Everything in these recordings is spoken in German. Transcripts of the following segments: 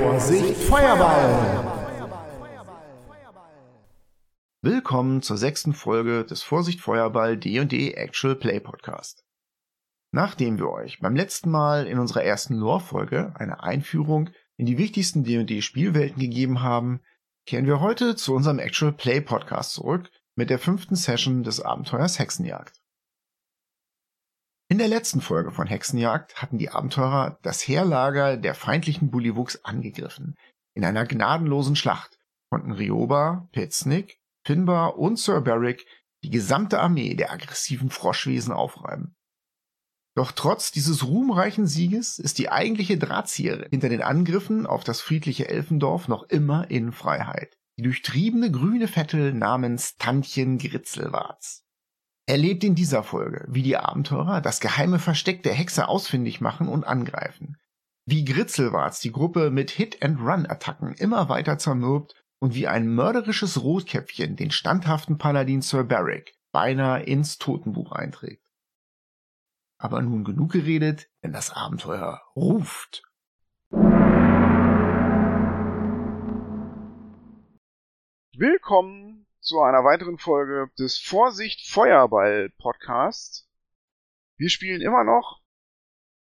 Vorsicht, Feuerball! Willkommen zur sechsten Folge des Vorsicht Feuerball D&D Actual Play Podcast. Nachdem wir euch beim letzten Mal in unserer ersten Lore-Folge eine Einführung in die wichtigsten D&D Spielwelten gegeben haben, kehren wir heute zu unserem Actual Play Podcast zurück mit der fünften Session des Abenteuers Hexenjagd. In der letzten Folge von Hexenjagd hatten die Abenteurer das Heerlager der feindlichen Bullywuchs angegriffen. In einer gnadenlosen Schlacht konnten Rioba, Petsnick, Finbar und Sir Beric die gesamte Armee der aggressiven Froschwesen aufreiben. Doch trotz dieses ruhmreichen Sieges ist die eigentliche Drahtzieherin hinter den Angriffen auf das friedliche Elfendorf noch immer in Freiheit. Die durchtriebene grüne Vettel namens Tantchen Gritzelwarz. Erlebt in dieser Folge, wie die Abenteurer das geheime Versteck der Hexe ausfindig machen und angreifen. Wie Gritzelwarz die Gruppe mit Hit-and-Run-Attacken immer weiter zermürbt und wie ein mörderisches Rotkäppchen den standhaften Paladin Sir Barrick beinahe ins Totenbuch einträgt. Aber nun genug geredet, denn das Abenteuer ruft. Willkommen zu einer weiteren Folge des Vorsicht Feuerball Podcast. Wir spielen immer noch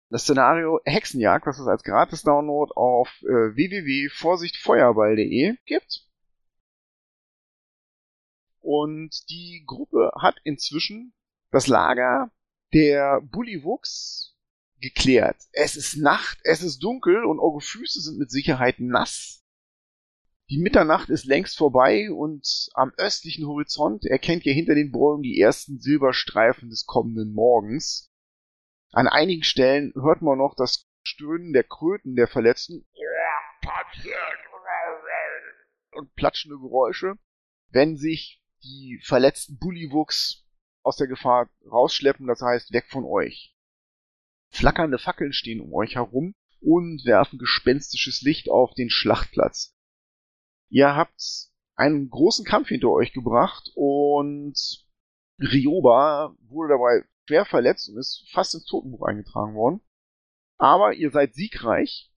das Szenario Hexenjagd, was es als gratis Download auf äh, www.vorsichtfeuerball.de gibt. Und die Gruppe hat inzwischen das Lager der Bullywuchs geklärt. Es ist Nacht, es ist dunkel und eure Füße sind mit Sicherheit nass. Die Mitternacht ist längst vorbei und am östlichen Horizont erkennt ihr hinter den Bäumen die ersten Silberstreifen des kommenden Morgens. An einigen Stellen hört man noch das Stöhnen der Kröten der Verletzten und platschende Geräusche, wenn sich die verletzten Bullywuchs aus der Gefahr rausschleppen, das heißt weg von euch. Flackernde Fackeln stehen um euch herum und werfen gespenstisches Licht auf den Schlachtplatz. Ihr habt einen großen Kampf hinter euch gebracht und Rioba wurde dabei schwer verletzt und ist fast ins Totenbuch eingetragen worden. Aber ihr seid siegreich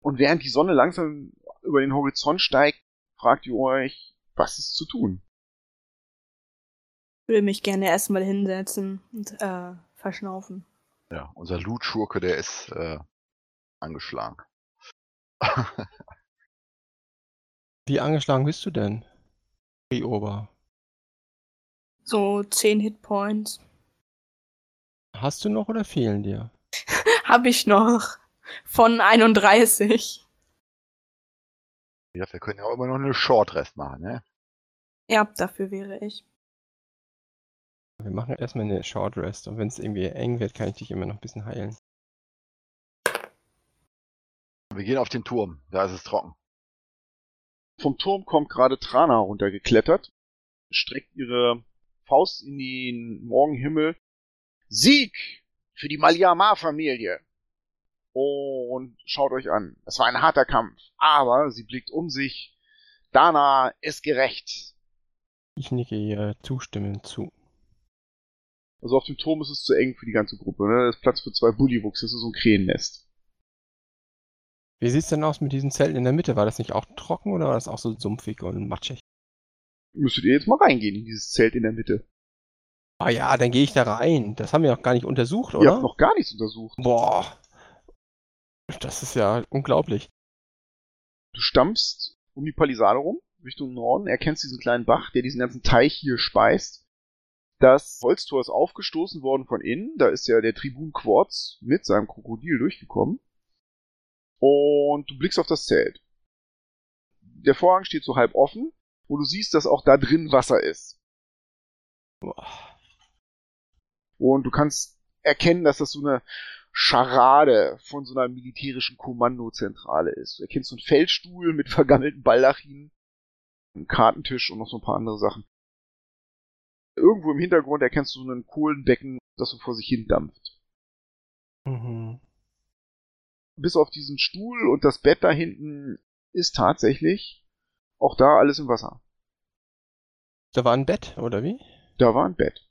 und während die Sonne langsam über den Horizont steigt, fragt ihr euch, was ist zu tun? Ich würde mich gerne erstmal hinsetzen und äh, verschnaufen. Ja, unser Loot-Schurke, der ist äh, angeschlagen. Wie angeschlagen bist du denn? Rioba. So 10 Hitpoints. Hast du noch oder fehlen dir? Hab ich noch. Von 31. Ja, wir können ja auch immer noch eine Short Rest machen, ne? Ja, dafür wäre ich. Wir machen erstmal eine Short Rest und wenn es irgendwie eng wird, kann ich dich immer noch ein bisschen heilen. Wir gehen auf den Turm, da ist es trocken. Vom Turm kommt gerade Trana runtergeklettert, streckt ihre Faust in den Morgenhimmel. Sieg für die Maliamar-Familie! Und schaut euch an. Es war ein harter Kampf, aber sie blickt um sich. Dana ist gerecht. Ich nicke ihr zustimmend zu. Also auf dem Turm ist es zu eng für die ganze Gruppe. Ne? Das ist Platz für zwei Bullywuchs. Das ist so ein Krähennest. Wie sieht's denn aus mit diesen Zelten in der Mitte? War das nicht auch trocken oder war das auch so sumpfig und matschig? Müsstet ihr jetzt mal reingehen in dieses Zelt in der Mitte. Ah ja, dann gehe ich da rein. Das haben wir noch gar nicht untersucht, Ihr oder? habt noch gar nichts untersucht. Boah. Das ist ja unglaublich. Du stampfst um die Palisade rum, Richtung Norden, erkennst diesen kleinen Bach, der diesen ganzen Teich hier speist. Das Holztor ist aufgestoßen worden von innen. Da ist ja der Tribun Quartz mit seinem Krokodil durchgekommen. Und du blickst auf das Zelt. Der Vorhang steht so halb offen und du siehst, dass auch da drin Wasser ist. Und du kannst erkennen, dass das so eine Scharade von so einer militärischen Kommandozentrale ist. Du erkennst so einen Feldstuhl mit vergammelten Baldachinen, einen Kartentisch und noch so ein paar andere Sachen. Irgendwo im Hintergrund erkennst du so ein Kohlenbecken, das so vor sich hin dampft. Mhm. Bis auf diesen Stuhl und das Bett da hinten ist tatsächlich auch da alles im Wasser. Da war ein Bett, oder wie? Da war ein Bett.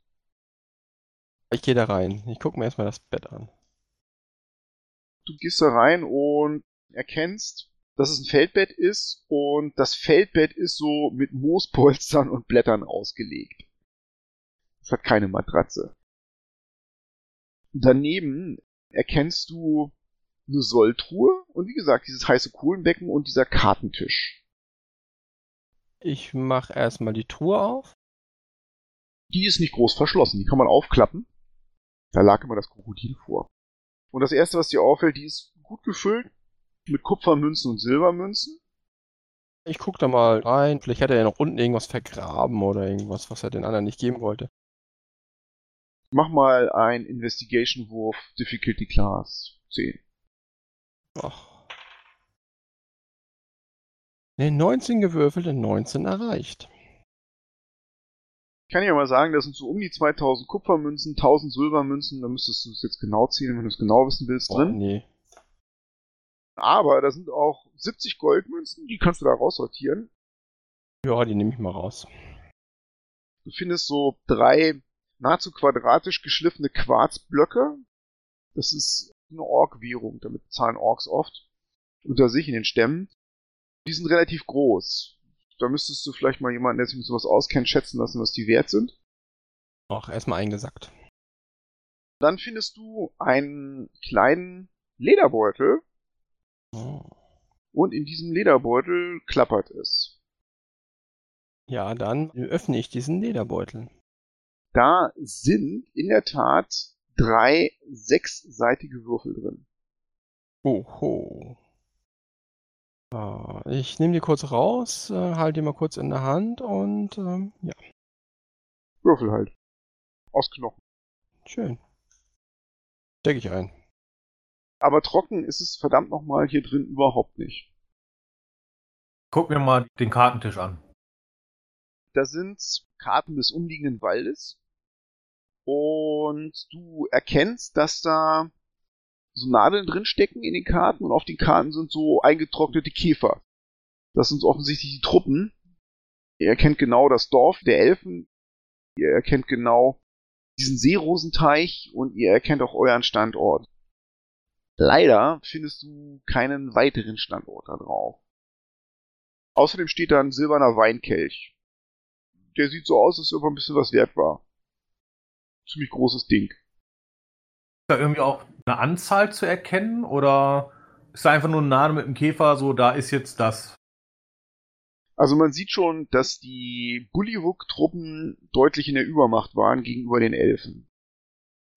Ich gehe da rein. Ich gucke mir erstmal das Bett an. Du gehst da rein und erkennst dass es ein Feldbett ist und das Feldbett ist so mit Moospolstern und Blättern ausgelegt. Es hat keine Matratze. Daneben erkennst du eine Solltruhe und wie gesagt dieses heiße Kohlenbecken und dieser Kartentisch. Ich mache erstmal die Truhe auf. Die ist nicht groß verschlossen, die kann man aufklappen. Da lag immer das Krokodil vor. Und das erste, was dir auffällt, die ist gut gefüllt mit Kupfermünzen und Silbermünzen. Ich guck da mal rein. Vielleicht hat er ja noch unten irgendwas vergraben oder irgendwas, was er den anderen nicht geben wollte. Mach mal ein Investigation-Wurf, Difficulty Class 10. Ach. Ne, 19 gewürfelt und 19 erreicht. Ich kann ja mal sagen, das sind so um die 2000 Kupfermünzen, 1000 Silbermünzen, da müsstest du es jetzt genau ziehen, wenn du es genau wissen willst, Boah, drin. nee. Aber da sind auch 70 Goldmünzen, die kannst du da raussortieren. Ja, die nehme ich mal raus. Du findest so drei nahezu quadratisch geschliffene Quarzblöcke. Das ist eine Ork-Währung, damit zahlen Orks oft unter sich in den Stämmen. Die sind relativ groß. Da müsstest du vielleicht mal jemanden, der sich mit sowas auskennt, schätzen lassen, was die wert sind. Ach, erstmal eingesackt. Dann findest du einen kleinen Lederbeutel Oh. und in diesem Lederbeutel klappert es. Ja, dann öffne ich diesen Lederbeutel. Da sind in der Tat drei sechsseitige Würfel drin. Oho. Ich nehme die kurz raus, äh, halte die mal kurz in der Hand und ähm, ja, Würfel halt. Aus Knochen. schön. Stecke ich ein. Aber trocken ist es verdammt nochmal hier drin überhaupt nicht. Guck mir mal den Kartentisch an. Da sind Karten des umliegenden Waldes. Und du erkennst, dass da so Nadeln drin stecken in den Karten und auf den Karten sind so eingetrocknete Käfer. Das sind offensichtlich die Truppen. Ihr erkennt genau das Dorf der Elfen. Ihr erkennt genau diesen Seerosenteich und ihr erkennt auch euren Standort. Leider findest du keinen weiteren Standort da drauf. Außerdem steht da ein silberner Weinkelch. Der sieht so aus, als ob er ein bisschen was wert war. Ziemlich großes Ding. Ist da irgendwie auch eine Anzahl zu erkennen oder ist da einfach nur ein Nadel mit einem Käfer, so da ist jetzt das? Also man sieht schon, dass die Bullywug-Truppen deutlich in der Übermacht waren gegenüber den Elfen.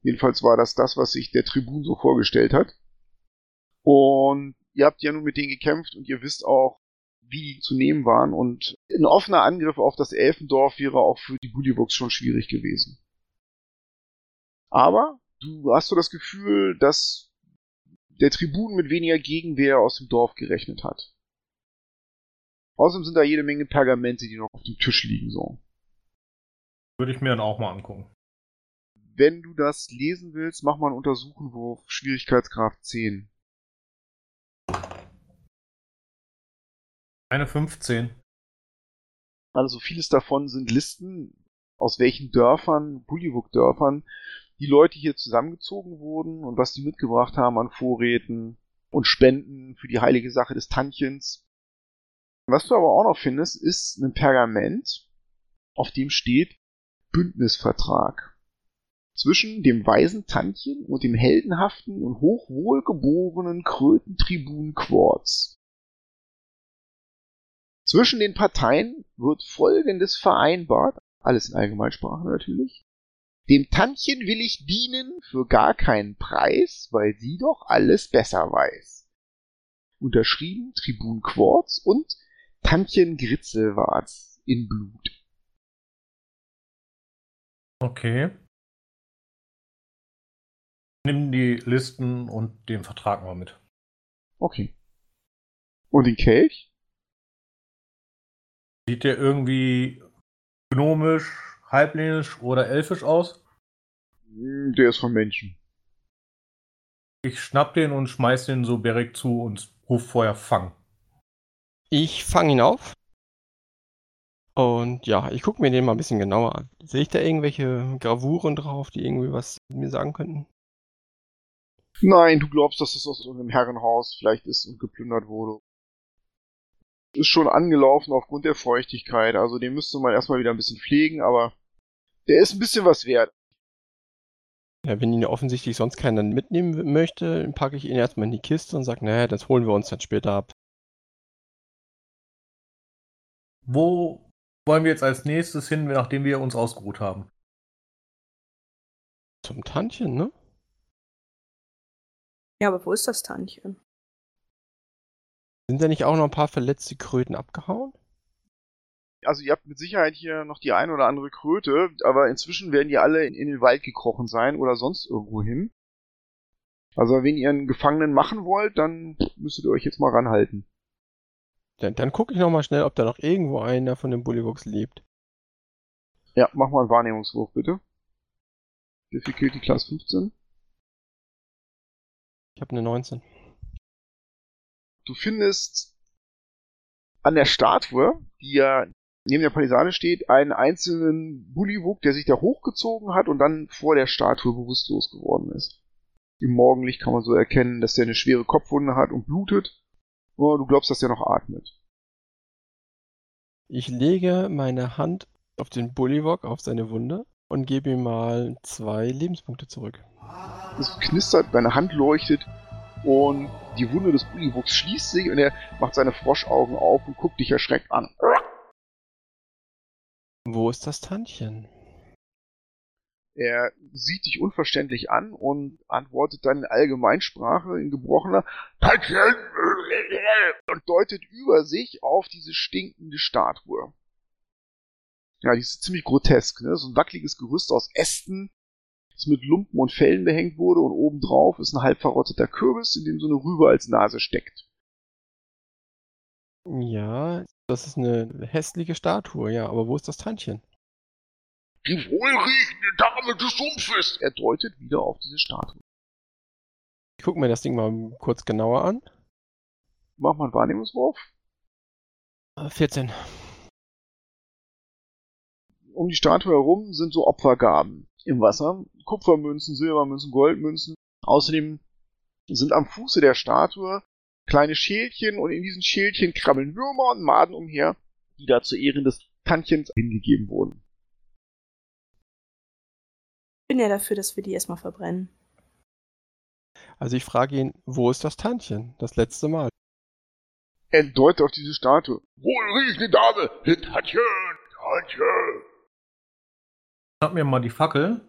Jedenfalls war das das, was sich der Tribun so vorgestellt hat. Und ihr habt ja nun mit denen gekämpft und ihr wisst auch, wie die zu nehmen waren. Und ein offener Angriff auf das Elfendorf wäre auch für die Bullywugs schon schwierig gewesen. Aber du hast so das Gefühl, dass der Tribun mit weniger Gegenwehr aus dem Dorf gerechnet hat. Außerdem sind da jede Menge Pergamente, die noch auf dem Tisch liegen, so. Würde ich mir dann auch mal angucken. Wenn du das lesen willst, mach mal einen Untersuchenwurf, Schwierigkeitsgrad 10. Eine 15. Also vieles davon sind Listen, aus welchen Dörfern, Bullywug-Dörfern, die Leute hier zusammengezogen wurden und was die mitgebracht haben an Vorräten und Spenden für die heilige Sache des Tantchens. Was du aber auch noch findest, ist ein Pergament, auf dem steht Bündnisvertrag zwischen dem weisen Tantchen und dem heldenhaften und hochwohlgeborenen Krötentribun Quartz. Zwischen den Parteien wird Folgendes vereinbart, alles in Allgemeinsprache natürlich. Dem Tantchen will ich dienen für gar keinen Preis, weil sie doch alles besser weiß. Unterschrieben Tribun Quartz und Tantchen Gritzelwarz in Blut. Okay. Nimm die Listen und den Vertrag mal mit. Okay. Und den Kelch? Sieht der irgendwie gnomisch, halblinisch oder elfisch aus? Hm, Der ist von Menschen. Ich schnapp den und schmeiß den so Beric zu und ruf vorher Fang. Ich fange ihn auf. Und ja, ich gucke mir den mal ein bisschen genauer an. Sehe ich da irgendwelche Gravuren drauf, die irgendwie was mir sagen könnten? Nein, du glaubst, dass es aus irgendeinem Herrenhaus vielleicht ist und geplündert wurde. Ist schon angelaufen aufgrund der Feuchtigkeit. Also den müsste man erstmal wieder ein bisschen pflegen, aber der ist ein bisschen was wert. Ja, wenn ihn ja offensichtlich sonst keiner mitnehmen möchte, dann packe ich ihn erstmal in die Kiste und sage, naja, das holen wir uns dann später ab. Wo wollen wir jetzt als nächstes hin, nachdem wir uns ausgeruht haben? Zum Tantchen, ne? Ja, aber wo ist das Tantchen? Sind da nicht auch noch ein paar verletzte Kröten abgehauen? Also ihr habt mit Sicherheit hier noch die ein oder andere Kröte, aber inzwischen werden die alle in, in den Wald gekrochen sein oder sonst irgendwo hin. Also wenn ihr einen Gefangenen machen wollt, dann müsstet ihr euch jetzt mal ranhalten. Dann, dann gucke ich nochmal schnell, ob da noch irgendwo einer von den Bullywuchs lebt. Ja, mach mal einen Wahrnehmungswurf, bitte. Difficulty Class 15. Ich habe eine 19. Du findest an der Statue, die ja neben der Palisade steht, einen einzelnen Bullywug, der sich da hochgezogen hat und dann vor der Statue bewusstlos geworden ist. Im Morgenlicht kann man so erkennen, dass der eine schwere Kopfwunde hat und blutet. Aber du glaubst, dass der noch atmet. Ich lege meine Hand auf den Bullywog, auf seine Wunde und gebe ihm mal zwei Lebenspunkte zurück. Es knistert, deine Hand leuchtet und die Wunde des Bullywuchs schließt sich und er macht seine Froschaugen auf und guckt dich erschreckt an. Wo ist das Tantchen? Er sieht dich unverständlich an und antwortet dann in Allgemeinsprache in gebrochener Tantchen und deutet über sich auf diese stinkende Statue. Ja, die ist ziemlich grotesk, ne? So ein wackeliges Gerüst aus Ästen, das mit Lumpen und Fellen behängt wurde und obendrauf ist ein halb verrotteter Kürbis, in dem so eine Rübe als Nase steckt. Ja, das ist eine hässliche Statue, ja, aber wo ist das Tantchen? Die wohlriechende Dame des Sumpfes! Er deutet wieder auf diese Statue. Ich gucke mir das Ding mal kurz genauer an. Mach mal einen Wahrnehmungswurf. Äh, 14. Um die Statue herum sind so Opfergaben im Wasser. Kupfermünzen, Silbermünzen, Goldmünzen. Außerdem sind am Fuße der Statue kleine Schälchen und in diesen Schälchen krabbeln Würmer und Maden umher, die da zu Ehren des Tantchens hingegeben wurden. Ich bin ja dafür, dass wir die erstmal verbrennen. Also ich frage ihn, wo ist das Tantchen? Das letzte Mal. Er deutet auf diese Statue. Wohlriechende Dame! Tantchen! Tantchen! Schnapp mir mal die Fackel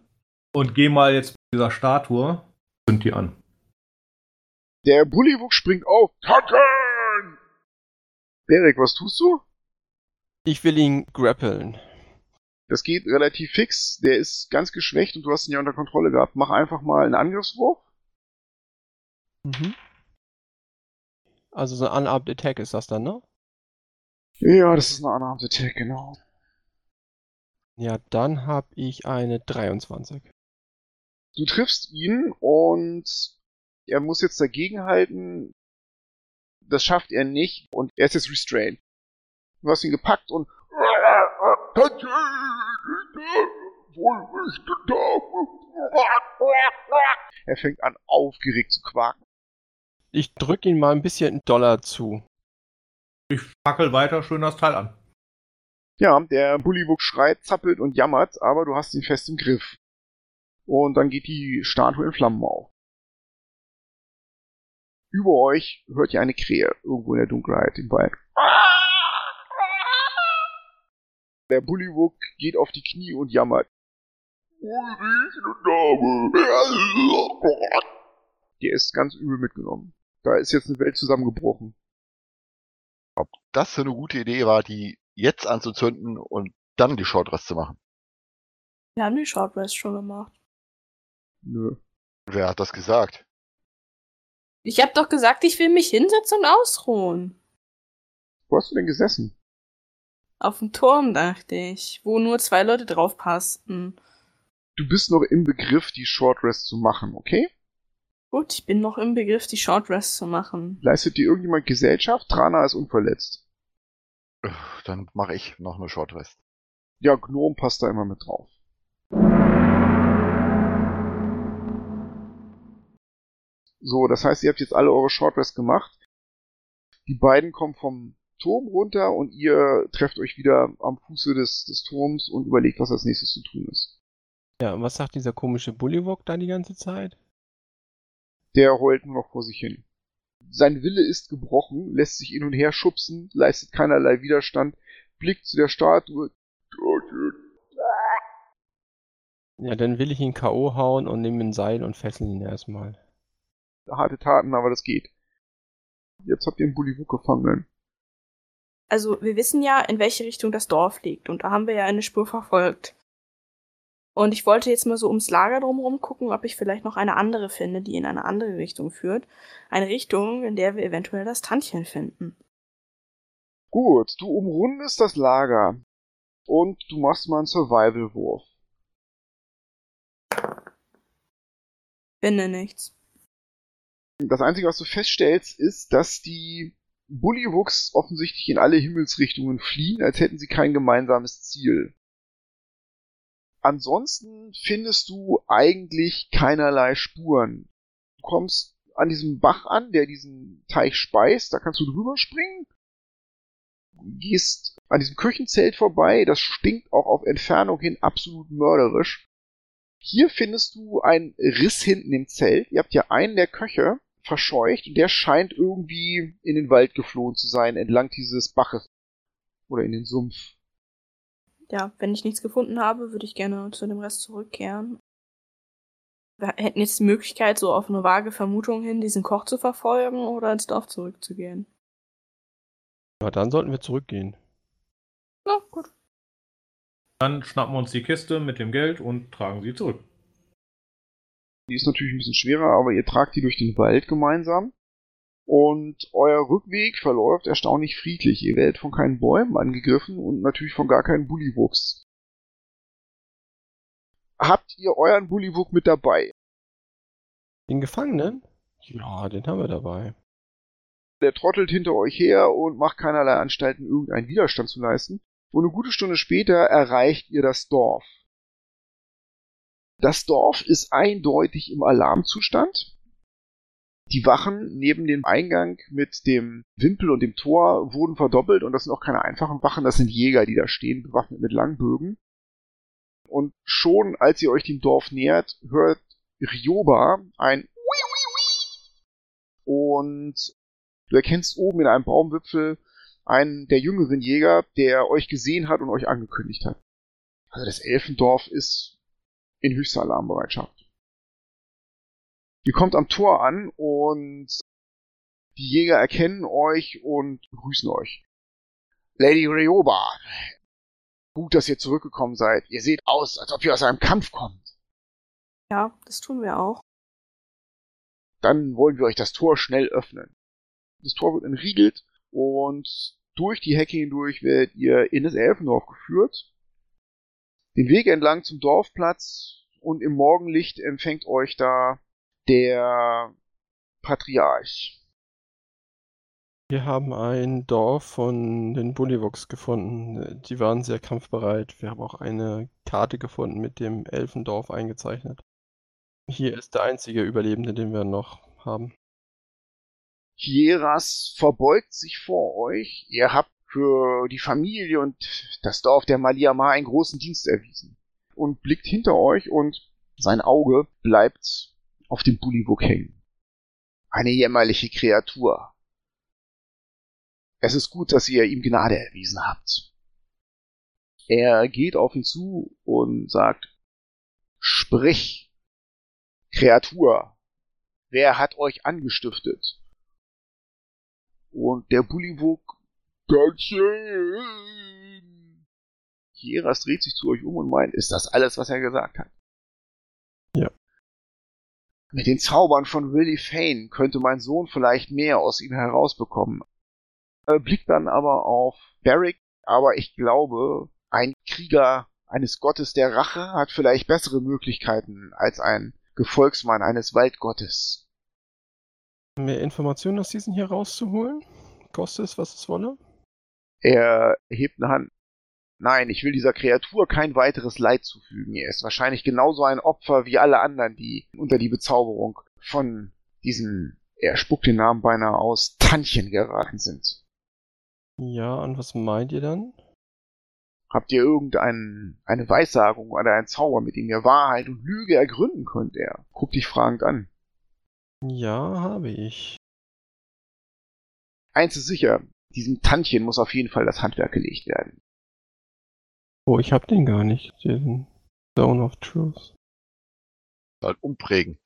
und geh mal jetzt mit dieser Statue. Zünd die an. Der Bullywug springt auf. Tantchen! Derek, was tust du? Ich will ihn grappeln. Das geht relativ fix. Der ist ganz geschwächt und du hast ihn ja unter Kontrolle gehabt. Mach einfach mal einen Angriffswurf. Mhm. Also so ein Unarmed Attack ist das dann, ne? Ja, das ist eine Unarmed Attack, genau. Ja, dann habe ich eine 23. Du triffst ihn und er muss jetzt dagegenhalten. Das schafft er nicht und er ist jetzt restrained. Du hast ihn gepackt und er fängt an aufgeregt zu quaken. Ich drücke ihn mal ein bisschen Dollar zu. Ich fackel weiter schön das Teil an. Ja, der Bullywug schreit, zappelt und jammert, aber du hast ihn fest im Griff. Und dann geht die Statue in Flammen auf. Über euch hört ihr eine Krähe irgendwo in der Dunkelheit im Wald. Der Bullywug geht auf die Knie und jammert. Der ist ganz übel mitgenommen. Da ist jetzt eine Welt zusammengebrochen. Ob das so eine gute Idee war, die jetzt anzuzünden und dann die Shortrest zu machen. Wir haben die Short Rest schon gemacht. Nö. Wer hat das gesagt? Ich hab doch gesagt, ich will mich hinsetzen und ausruhen. Wo hast du denn gesessen? Auf dem Turm, dachte ich, wo nur zwei Leute drauf passten. Du bist noch im Begriff, die Short Rest zu machen, okay? Gut, ich bin noch im Begriff, die Short Rest zu machen. Leistet dir irgendjemand Gesellschaft? Trana ist unverletzt. Dann mache ich noch eine Shortrest. Ja, Gnome passt da immer mit drauf. So, das heißt, ihr habt jetzt alle eure Short Rest gemacht. Die beiden kommen vom Turm runter und ihr trefft euch wieder am Fuße des, des Turms und überlegt, was als nächstes zu tun ist. Ja, und was sagt dieser komische Bullywog da die ganze Zeit? Der heult nur noch vor sich hin. Sein Wille ist gebrochen, lässt sich hin und her schubsen, leistet keinerlei Widerstand, blickt zu der Statue. Ja, dann will ich ihn K.O. hauen und nehme ein Seil und fesseln ihn erstmal. Harte Taten, aber das geht. Jetzt habt ihr den Bullywug gefangen. Also, wir wissen ja, in welche Richtung das Dorf liegt. Und da haben wir ja eine Spur verfolgt. Und ich wollte jetzt mal so ums Lager drumherum gucken, ob ich vielleicht noch eine andere finde, die in eine andere Richtung führt. Eine Richtung, in der wir eventuell das Tantchen finden. Gut, du umrundest das Lager. Und du machst mal einen Survival-Wurf. Finde nichts. Das Einzige, was du feststellst, ist, dass die Bullywuchs offensichtlich in alle Himmelsrichtungen fliehen, als hätten sie kein gemeinsames Ziel. Ansonsten findest du eigentlich keinerlei Spuren. Du kommst an diesem Bach an, der diesen Teich speist, da kannst du drüber springen. Gehst an diesem Küchenzelt vorbei, das stinkt auch auf Entfernung hin absolut mörderisch. Hier findest du einen Riss hinten im Zelt. Ihr habt ja einen der Köche verscheucht und der scheint irgendwie in den Wald geflohen zu sein, entlang dieses Baches. Oder in den Sumpf. Ja, wenn ich nichts gefunden habe, würde ich gerne zu dem Rest zurückkehren. Wir hätten jetzt die Möglichkeit, so auf eine vage Vermutung hin, diesen Koch zu verfolgen oder ins Dorf zurückzugehen. Ja, dann sollten wir zurückgehen. Na, gut. Dann schnappen wir uns die Kiste mit dem Geld und tragen sie zurück. Die ist natürlich ein bisschen schwerer, aber ihr tragt die durch den Wald gemeinsam. Und euer Rückweg verläuft erstaunlich friedlich. Ihr werdet von keinen Bäumen angegriffen und natürlich von gar keinen Bullywuchs. Habt ihr euren Bullywug mit dabei? Den Gefangenen? Ja, den haben wir dabei. Der trottelt hinter euch her und macht keinerlei Anstalten, irgendeinen Widerstand zu leisten. Und eine gute Stunde später erreicht ihr das Dorf. Das Dorf ist eindeutig im Alarmzustand. Die Wachen neben dem Eingang mit dem Wimpel und dem Tor wurden verdoppelt und das sind auch keine einfachen Wachen, das sind Jäger, die da stehen, bewaffnet mit Langbögen. Und schon als ihr euch dem Dorf nähert, hört Rioba ein und du erkennst oben in einem Baumwipfel einen der jüngeren Jäger, der euch gesehen hat und euch angekündigt hat. Also das Elfendorf ist in höchster Alarmbereitschaft. Ihr kommt am Tor an und die Jäger erkennen euch und begrüßen euch. Lady Ryoba, gut, dass ihr zurückgekommen seid. Ihr seht aus, als ob ihr aus einem Kampf kommt. Ja, das tun wir auch. Dann wollen wir euch das Tor schnell öffnen. Das Tor wird entriegelt und durch die Hecke hindurch werdet ihr in das Elfendorf geführt. Den Weg entlang zum Dorfplatz und im Morgenlicht empfängt euch da der Patriarch. Wir haben ein Dorf von den Bullywuchs gefunden. Die waren sehr kampfbereit. Wir haben auch eine Karte gefunden mit dem Elfendorf eingezeichnet. Hier ist der einzige Überlebende, den wir noch haben. Hieras verbeugt sich vor euch. Ihr habt für die Familie und das Dorf der Maliama einen großen Dienst erwiesen. Und blickt hinter euch und sein Auge bleibt auf dem Bullywug hängen. Eine jämmerliche Kreatur. Es ist gut, dass ihr ihm Gnade erwiesen habt. Er geht auf ihn zu und sagt, Sprich, Kreatur, wer hat euch angestiftet? Und der Bullywug, ganz schön. Hieras dreht sich zu euch um und meint, ist das alles, was er gesagt hat? Mit den Zaubern von Willie Fane könnte mein Sohn vielleicht mehr aus ihm herausbekommen. Er blickt dann aber auf Barrick, aber ich glaube, ein Krieger eines Gottes der Rache hat vielleicht bessere Möglichkeiten als ein Gefolgsmann eines Waldgottes. Mehr Informationen aus diesen hier rauszuholen? Koste es, was es wolle? Er hebt eine Hand. Nein, ich will dieser Kreatur kein weiteres Leid zufügen. Er ist wahrscheinlich genauso ein Opfer wie alle anderen, die unter die Bezauberung von diesem, er spuckt den Namen beinahe aus, Tantchen geraten sind. Ja, und was meint ihr dann? Habt ihr irgendeine eine Weissagung oder einen Zauber, mit dem ihr Wahrheit und Lüge ergründen könnt? Er guckt dich fragend an. Ja, habe ich. Eins ist sicher, diesem Tantchen muss auf jeden Fall das Handwerk gelegt werden. Oh, ich hab den gar nicht, diesen Zone of Truth. Halt umprägen.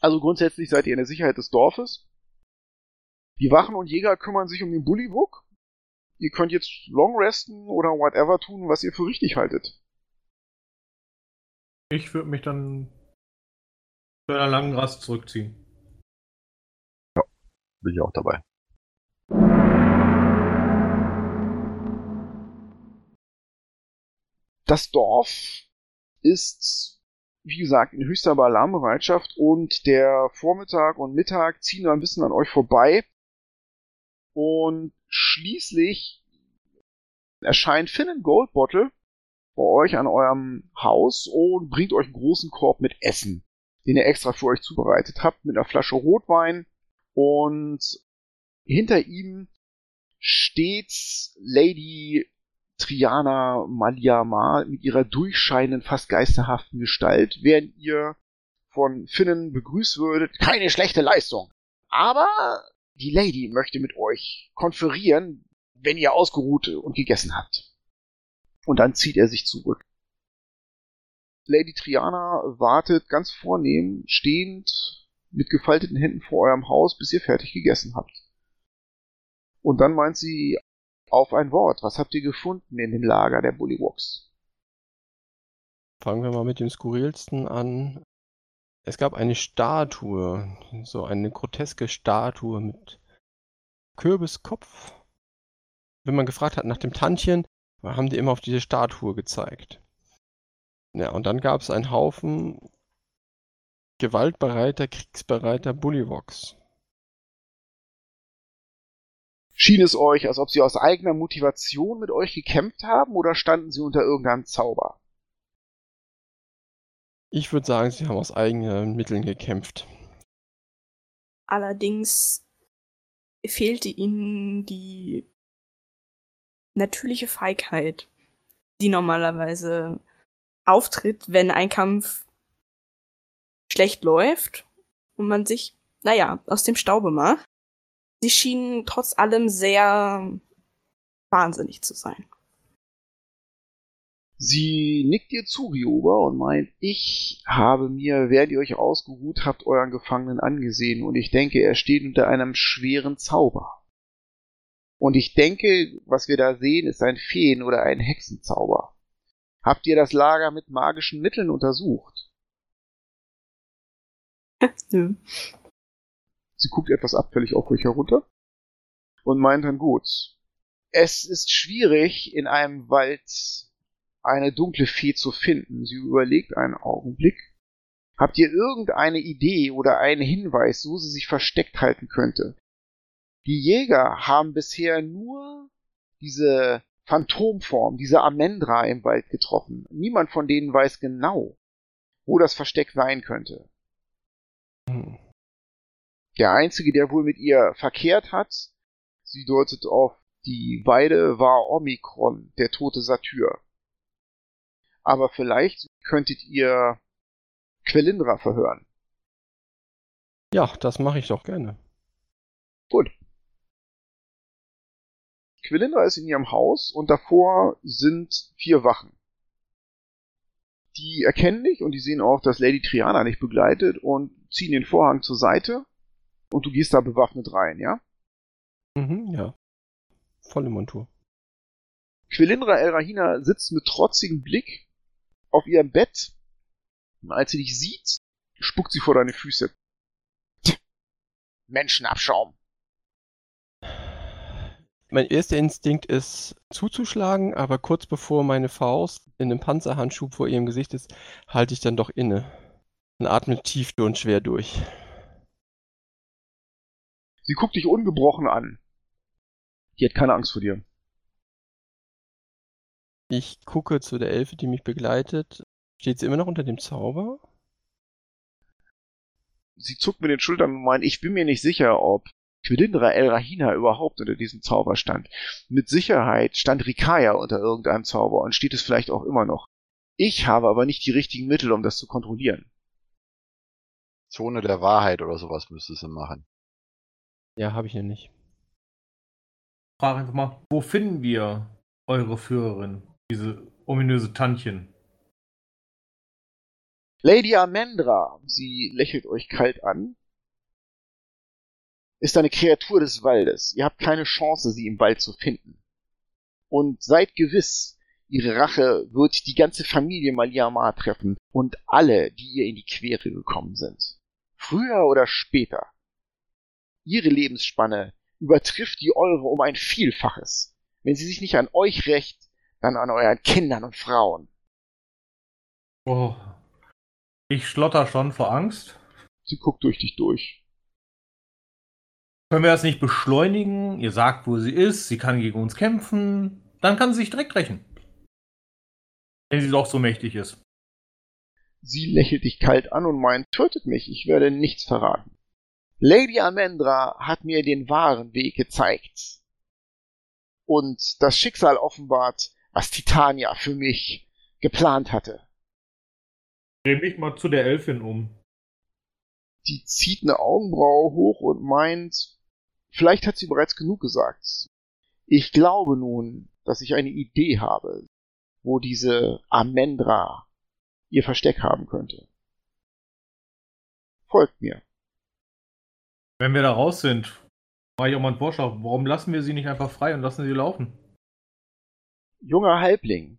Also grundsätzlich seid ihr in der Sicherheit des Dorfes. Die Wachen und Jäger kümmern sich um den Bullywug. Ihr könnt jetzt long resten oder whatever tun, was ihr für richtig haltet. Ich würde mich dann zu einer langen Rast zurückziehen. Bin ich auch dabei. Das Dorf ist, wie gesagt, in höchster Alarmbereitschaft und der Vormittag und Mittag ziehen da ein bisschen an euch vorbei. Und schließlich erscheint Finn Goldbottle bei euch an eurem Haus und bringt euch einen großen Korb mit Essen, den ihr extra für euch zubereitet habt, mit einer Flasche Rotwein. Und hinter ihm steht Lady Triana Maliama mit ihrer durchscheinenden, fast geisterhaften Gestalt, während ihr von Finnen begrüßt würdet. Keine schlechte Leistung. Aber die Lady möchte mit euch konferieren, wenn ihr ausgeruht und gegessen habt. Und dann zieht er sich zurück. Lady Triana wartet ganz vornehm, stehend, mit gefalteten Händen vor eurem Haus, bis ihr fertig gegessen habt. Und dann meint sie auf ein Wort. Was habt ihr gefunden in dem Lager der Bullywogs? Fangen wir mal mit dem skurrilsten an. Es gab eine Statue, so eine groteske Statue mit Kürbiskopf. Wenn man gefragt hat nach dem Tantchen, haben die immer auf diese Statue gezeigt. Ja, und dann gab es einen Haufen gewaltbereiter, kriegsbereiter Bullywogs. Schien es euch, als ob sie aus eigener Motivation mit euch gekämpft haben oder standen sie unter irgendeinem Zauber? Ich würde sagen, sie haben aus eigenen Mitteln gekämpft. Allerdings fehlte ihnen die natürliche Feigheit, die normalerweise auftritt, wenn ein Kampf schlecht läuft und man sich, naja, aus dem Staube macht. Sie schienen trotz allem sehr wahnsinnig zu sein. Sie nickt ihr zu, Rioba, und meint, ich habe mir, während ihr euch ausgeruht habt, euren Gefangenen angesehen, und ich denke, er steht unter einem schweren Zauber. Und ich denke, was wir da sehen, ist ein Feen- oder ein Hexenzauber. Habt ihr das Lager mit magischen Mitteln untersucht? Nö. Sie guckt etwas abfällig auf euch herunter und meint dann gut. Es ist schwierig, in einem Wald eine dunkle Fee zu finden. Sie überlegt einen Augenblick. Habt ihr irgendeine Idee oder einen Hinweis, wo sie sich versteckt halten könnte? Die Jäger haben bisher nur diese Phantomform, diese Amendra im Wald getroffen. Niemand von denen weiß genau, wo das Versteck sein könnte. Hm. Der einzige, der wohl mit ihr verkehrt hat, sie deutet auf die Weide, war Omikron, der tote Satyr. Aber vielleicht könntet ihr Quelindra verhören. Ja, das mache ich doch gerne. Gut. Quelindra ist in ihrem Haus und davor sind vier Wachen. Die erkennen dich und die sehen auch, dass Lady Triana dich begleitet und ziehen den Vorhang zur Seite und du gehst da bewaffnet rein, ja? Mhm, ja. Volle Montur. Quelindra El Rahina sitzt mit trotzigem Blick auf ihrem Bett und als sie dich sieht, spuckt sie vor deine Füße. Menschenabschaum. Mein erster Instinkt ist zuzuschlagen, aber kurz bevor meine Faust in dem Panzerhandschuh vor ihrem Gesicht ist, halte ich dann doch inne und atme tief und schwer durch. Sie guckt dich ungebrochen an. Die hat keine Angst vor dir. Ich gucke zu der Elfe, die mich begleitet. Steht sie immer noch unter dem Zauber? Sie zuckt mit den Schultern und meint, ich bin mir nicht sicher, ob Quilindra El Rahina überhaupt unter diesem Zauber stand. Mit Sicherheit stand Rikaya unter irgendeinem Zauber und steht es vielleicht auch immer noch. Ich habe aber nicht die richtigen Mittel, um das zu kontrollieren. Zone der Wahrheit oder sowas müsstest du machen. Ja, habe ich ja nicht. Frage einfach mal, wo finden wir eure Führerin, diese ominöse Tantchen? Lady Amendra, sie lächelt euch kalt an, ist eine Kreatur des Waldes. Ihr habt keine Chance, sie im Wald zu finden. Und seid gewiss, ihre Rache wird die ganze Familie Maliamar treffen und alle, die ihr in die Quere gekommen sind. Früher oder später. Ihre Lebensspanne übertrifft die eure um ein Vielfaches. Wenn sie sich nicht an euch rächt, dann an euren Kindern und Frauen. Oh, ich schlotter schon vor Angst. Sie guckt durch dich durch. Können wir das nicht beschleunigen? Ihr sagt, wo sie ist, sie kann gegen uns kämpfen. Dann kann sie sich direkt rächen. Wenn sie doch so mächtig ist. Sie lächelt dich kalt an und meint, tötet mich, ich werde nichts verraten. Lady Amendra hat mir den wahren Weg gezeigt. Und das Schicksal offenbart, was Titania für mich geplant hatte. Dreh mich mal zu der Elfin um. Die zieht eine Augenbraue hoch und meint, vielleicht hat sie bereits genug gesagt. Ich glaube nun, dass ich eine Idee habe, wo diese Amendra ihr Versteck haben könnte. Folgt mir. Wenn wir da raus sind, mache ich auch mal einen Vorschlag. Warum lassen wir sie nicht einfach frei und lassen sie laufen? Junger Halbling,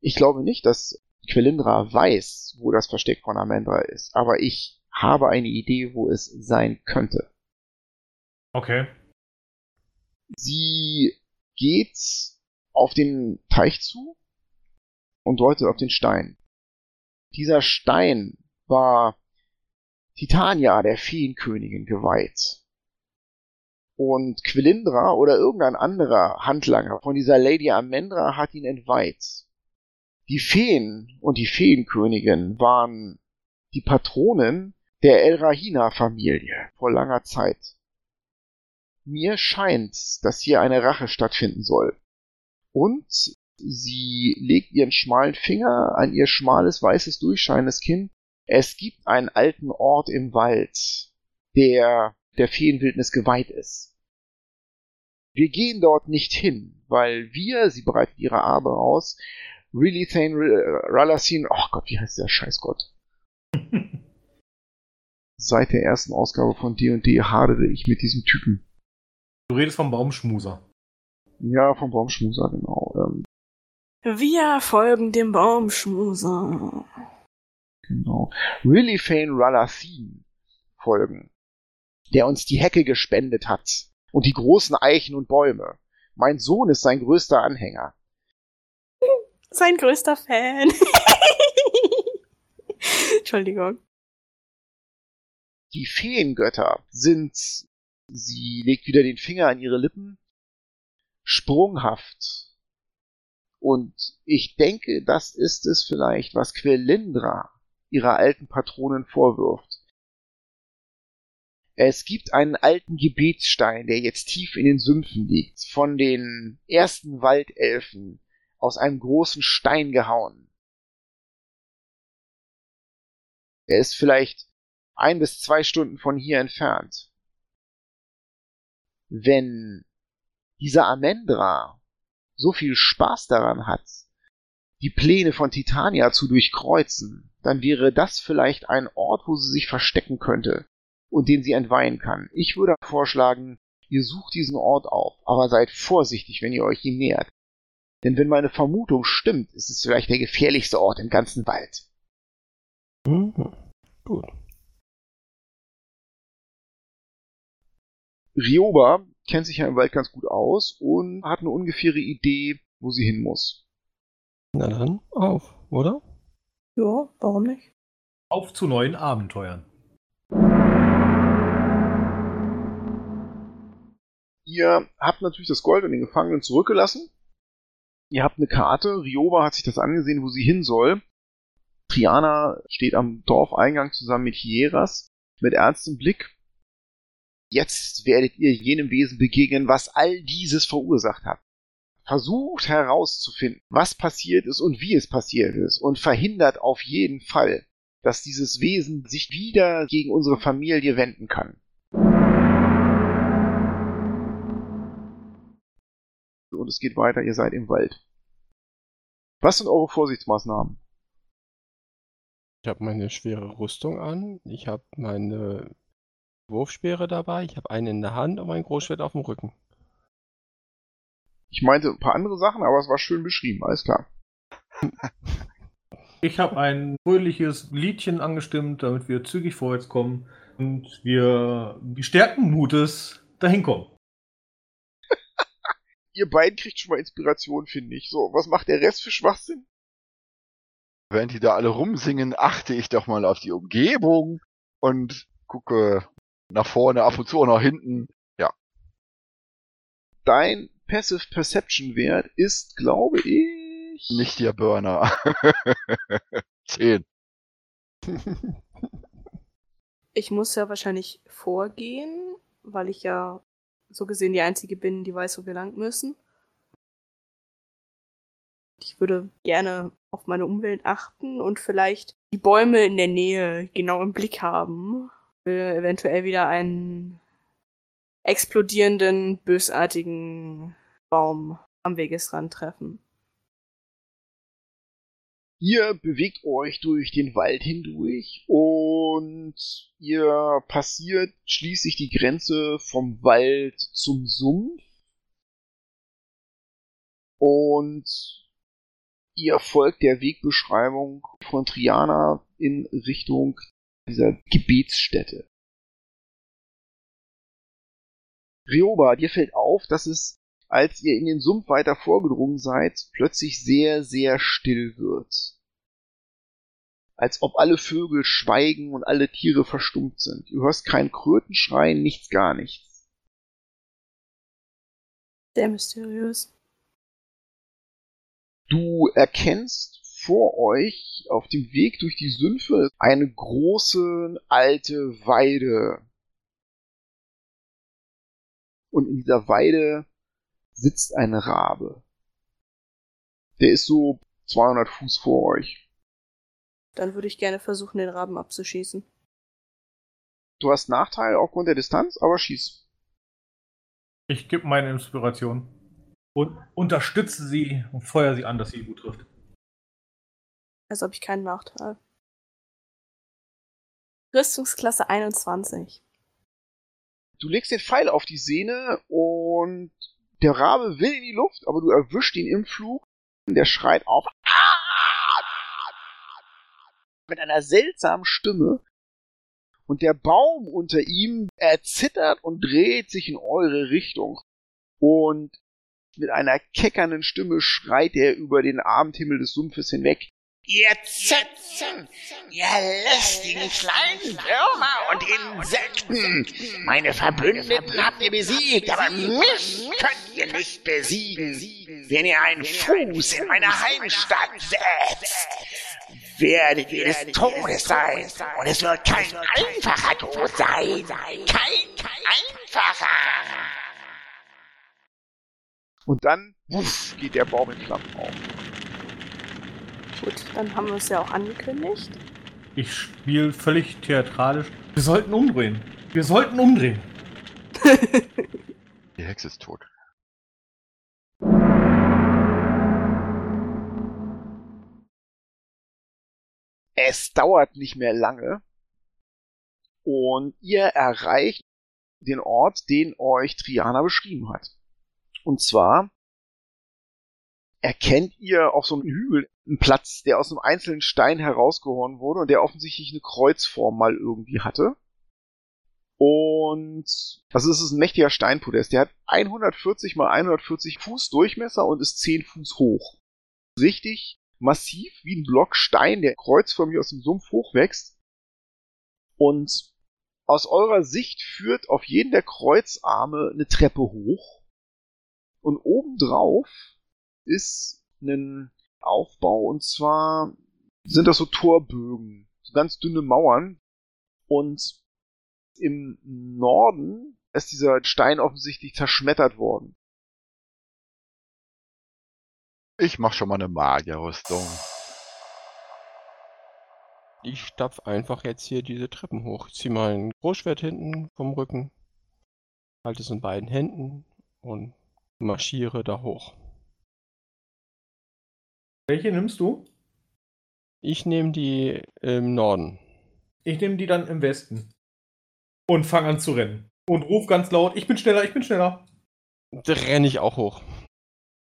ich glaube nicht, dass Quelindra weiß, wo das Versteck von Amendra ist, aber ich habe eine Idee, wo es sein könnte. Okay. Sie geht auf den Teich zu und deutet auf den Stein. Dieser Stein war Titania, der Feenkönigin, geweiht. Und Quelindra oder irgendein anderer Handlanger von dieser Lady Amendra hat ihn entweiht. Die Feen und die Feenkönigin waren die Patronen der El Rahina-Familie vor langer Zeit. Mir scheint, dass hier eine Rache stattfinden soll. Und sie legt ihren schmalen Finger an ihr schmales, weißes, durchscheinendes Kinn es gibt einen alten Ort im Wald, der der Feenwildnis geweiht ist. Wir gehen dort nicht hin, weil wir, sie bereitet ihre Arme aus, Relithane Ralacine, oh Gott, wie heißt der Scheißgott? Seit der ersten Ausgabe von D&D hadere ich mit diesem Typen. Du redest vom Baumschmuser. Ja, vom Baumschmuser, genau. Ähm, Wir folgen dem Baumschmuser. Genau. Really Fane Ralacine folgen, der uns die Hecke gespendet hat und die großen Eichen und Bäume. Mein Sohn ist sein größter Anhänger. Sein größter Fan. Entschuldigung. Die Feengötter sind, sie legt wieder den Finger an ihre Lippen, sprunghaft. Und ich denke, das ist es vielleicht, was Quelindra ihrer alten Patronin vorwirft. Es gibt einen alten Gebetsstein, der jetzt tief in den Sümpfen liegt, von den ersten Waldelfen aus einem großen Stein gehauen. Er ist vielleicht ein bis zwei Stunden von hier entfernt. Wenn dieser Amendra so viel Spaß daran hat, die Pläne von Titania zu durchkreuzen, dann wäre das vielleicht ein Ort, wo sie sich verstecken könnte und den sie entweihen kann. Ich würde vorschlagen, ihr sucht diesen Ort auf, aber seid vorsichtig, wenn ihr euch ihm nähert. Denn wenn meine Vermutung stimmt, ist es vielleicht der gefährlichste Ort im ganzen Wald. Mhm. Gut. Rioba kennt sich ja im Wald ganz gut aus und hat eine ungefähre Idee, wo sie hin muss. Na dann, auf, oder? Ja, warum nicht? Auf zu neuen Abenteuern. Ihr habt natürlich das Gold und den Gefangenen zurückgelassen. Ihr habt eine Karte. Rioba hat sich das angesehen, wo sie hin soll. Triana steht am Dorfeingang zusammen mit Hieras. mit ernstem Blick. Jetzt werdet ihr jenem Wesen begegnen, was all dieses verursacht hat. Versucht herauszufinden, was passiert ist und wie es passiert ist und verhindert auf jeden Fall, dass dieses Wesen sich wieder gegen unsere Familie wenden kann. Und es geht weiter, ihr seid im Wald. Was sind eure Vorsichtsmaßnahmen? Ich habe meine schwere Rüstung an, ich habe meine Wurfspeere dabei, ich habe eine in der Hand und mein Großschwert auf dem Rücken. Ich meinte ein paar andere Sachen, aber es war schön beschrieben, alles klar. Ich habe ein fröhliches Liedchen angestimmt, damit wir zügig vorwärts kommen und wir gestärkten Mutes dahin kommen. Ihr beiden kriegt schon mal Inspiration, finde ich. So, was macht der Rest für Schwachsinn? Während die da alle rumsingen, achte ich doch mal auf die Umgebung und gucke nach vorne, ab und zu auch nach hinten. Ja. Dein Passive Perception Wert ist, glaube ich. Nicht der Burner. Zehn. Ich muss ja wahrscheinlich vorgehen, weil ich ja so gesehen die Einzige bin, die weiß, wo wir lang müssen. Ich würde gerne auf meine Umwelt achten und vielleicht die Bäume in der Nähe genau im Blick haben. Will eventuell wieder einen explodierenden, bösartigen Baum am Wegesrand treffen. Ihr bewegt euch durch den Wald hindurch und ihr passiert schließlich die Grenze vom Wald zum Sumpf. Und ihr folgt der Wegbeschreibung von Triana in Richtung dieser Gebetsstätte. Rioba, dir fällt auf, dass es als ihr in den Sumpf weiter vorgedrungen seid, plötzlich sehr, sehr still wird. Als ob alle Vögel schweigen und alle Tiere verstummt sind. Du hörst kein Krötenschreien, nichts, gar nichts. Sehr mysteriös. Du erkennst vor euch auf dem Weg durch die Sümpfe eine große alte Weide. Und in dieser Weide sitzt ein Rabe. Der ist so 200 Fuß vor euch. Dann würde ich gerne versuchen, den Raben abzuschießen. Du hast Nachteil aufgrund der Distanz, aber schieß. Ich gebe meine Inspiration und unterstütze sie und feuer sie an, dass sie gut trifft. Also habe ich keinen Nachteil. Rüstungsklasse 21. Du legst den Pfeil auf die Sehne und der Rabe will in die Luft, aber du erwischt ihn im Flug. Und der schreit auf. Mit einer seltsamen Stimme. Und der Baum unter ihm erzittert und dreht sich in eure Richtung. Und mit einer keckernden Stimme schreit er über den Abendhimmel des Sumpfes hinweg. Ihr Zöpfen, ihr lästigen kleinen Würmer und Insekten. Meine Verbündeten habt ihr besiegt, aber mich könnt ihr nicht besiegen. Wenn ihr einen Fuß in meine Heimstadt setzt, werdet ihr des Todes sein. Und es wird kein einfacher Tod sein. Kein einfacher. Und dann wuff, geht der Baum in Flammen auf. Gut, dann haben wir es ja auch angekündigt. Ich spiele völlig theatralisch. Wir sollten umdrehen. Wir sollten umdrehen. Die Hexe ist tot. Es dauert nicht mehr lange und ihr erreicht den Ort, den euch Triana beschrieben hat. Und zwar erkennt ihr auf so einem Hügel einen Platz, der aus einem einzelnen Stein herausgehauen wurde und der offensichtlich eine Kreuzform mal irgendwie hatte. Und also es ist ein mächtiger Steinpodest. Der hat 140 mal 140 Fuß Durchmesser und ist 10 Fuß hoch. Richtig massiv wie ein Block Stein, der kreuzförmig aus dem Sumpf hochwächst. Und aus eurer Sicht führt auf jeden der Kreuzarme eine Treppe hoch. Und obendrauf ist ein Aufbau und zwar sind das so Torbögen, so ganz dünne Mauern und Im Norden ist dieser Stein offensichtlich zerschmettert worden. Ich mach schon mal eine Magierrüstung. Ich stapf einfach jetzt hier diese Treppen hoch. Ich zieh mein Großschwert hinten vom Rücken, halte es in beiden Händen und marschiere da hoch. Welche nimmst du? Ich nehme die im Norden. Ich nehme die dann im Westen. Und fang an zu rennen. Und ruf ganz laut, ich bin schneller, ich bin schneller. Da renne ich auch hoch.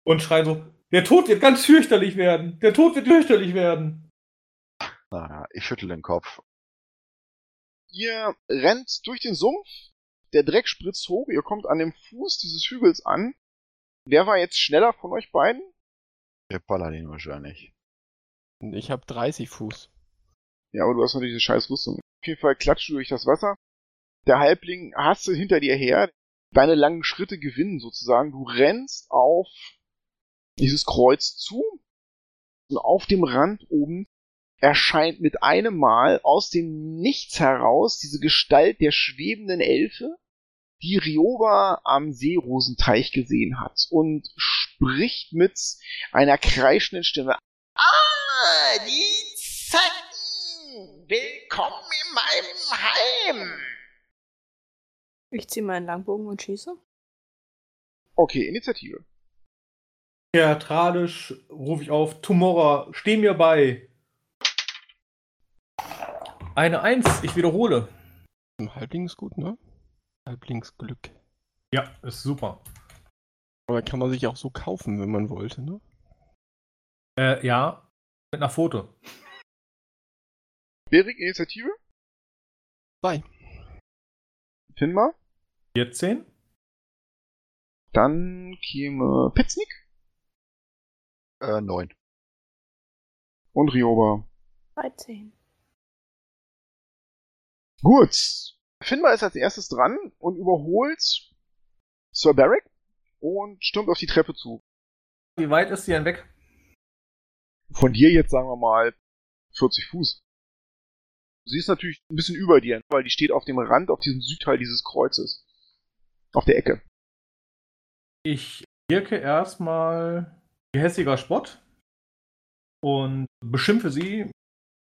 Und schrei so, der Tod wird ganz fürchterlich werden. Der Tod wird fürchterlich werden. Naja, ich schüttel den Kopf. Ihr rennt durch den Sumpf, der Dreck spritzt hoch, ihr kommt an dem Fuß dieses Hügels an. Wer war jetzt schneller von euch beiden? Der Paladin wahrscheinlich. Ich habe 30 Fuß. Ja, aber du hast natürlich diese scheiß Rüstung. Auf jeden Fall klatscht du durch das Wasser. Der Halbling hast du hinter dir her. Deine langen Schritte gewinnen sozusagen. Du rennst auf dieses Kreuz zu. Und auf dem Rand oben erscheint mit einem Mal aus dem Nichts heraus diese Gestalt der schwebenden Elfe, die Rioba am Seerosenteich gesehen hat und spricht mit einer kreischenden Stimme. Ah, die Zecken! Willkommen in meinem Heim! Ich ziehe meinen Langbogen und schieße. Okay, Initiative. Theatralisch rufe ich auf, Tomorrow, steh mir bei. Eine Eins, ich wiederhole. Halbling ist gut, ne? Halblingsglück. Ja, ist super. Aber kann man sich auch so kaufen, wenn man wollte, ne? Äh, ja, mit einer Foto. Berik, Initiative. Zwei. Finmar. 14. Dann käme Pitznik Äh, neun. und Rioba. 13. Gut. Finmar ist als erstes dran und überholt Sir Barrick und stürmt auf die Treppe zu. Wie weit ist sie denn weg? Von dir jetzt sagen wir mal 40 Fuß. Sie ist natürlich ein bisschen über dir, weil die steht auf dem Rand, auf diesem Südteil dieses Kreuzes. Auf der Ecke. Ich wirke erstmal gehässiger Spott und beschimpfe sie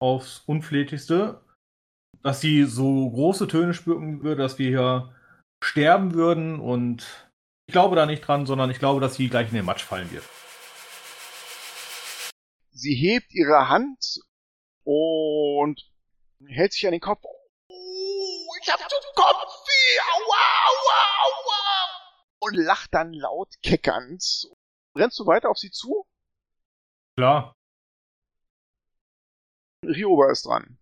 aufs Unflätigste, dass sie so große Töne spüren würde, dass wir hier sterben würden und ich glaube da nicht dran, sondern ich glaube, dass sie gleich in den Matsch fallen wird. Sie hebt ihre Hand und hält sich an den Kopf. Oh, ich hab so Kopfweh! Aua, aua, aua! und lacht dann laut keckernd. Rennst du weiter auf sie zu? Klar. Rioba ist dran.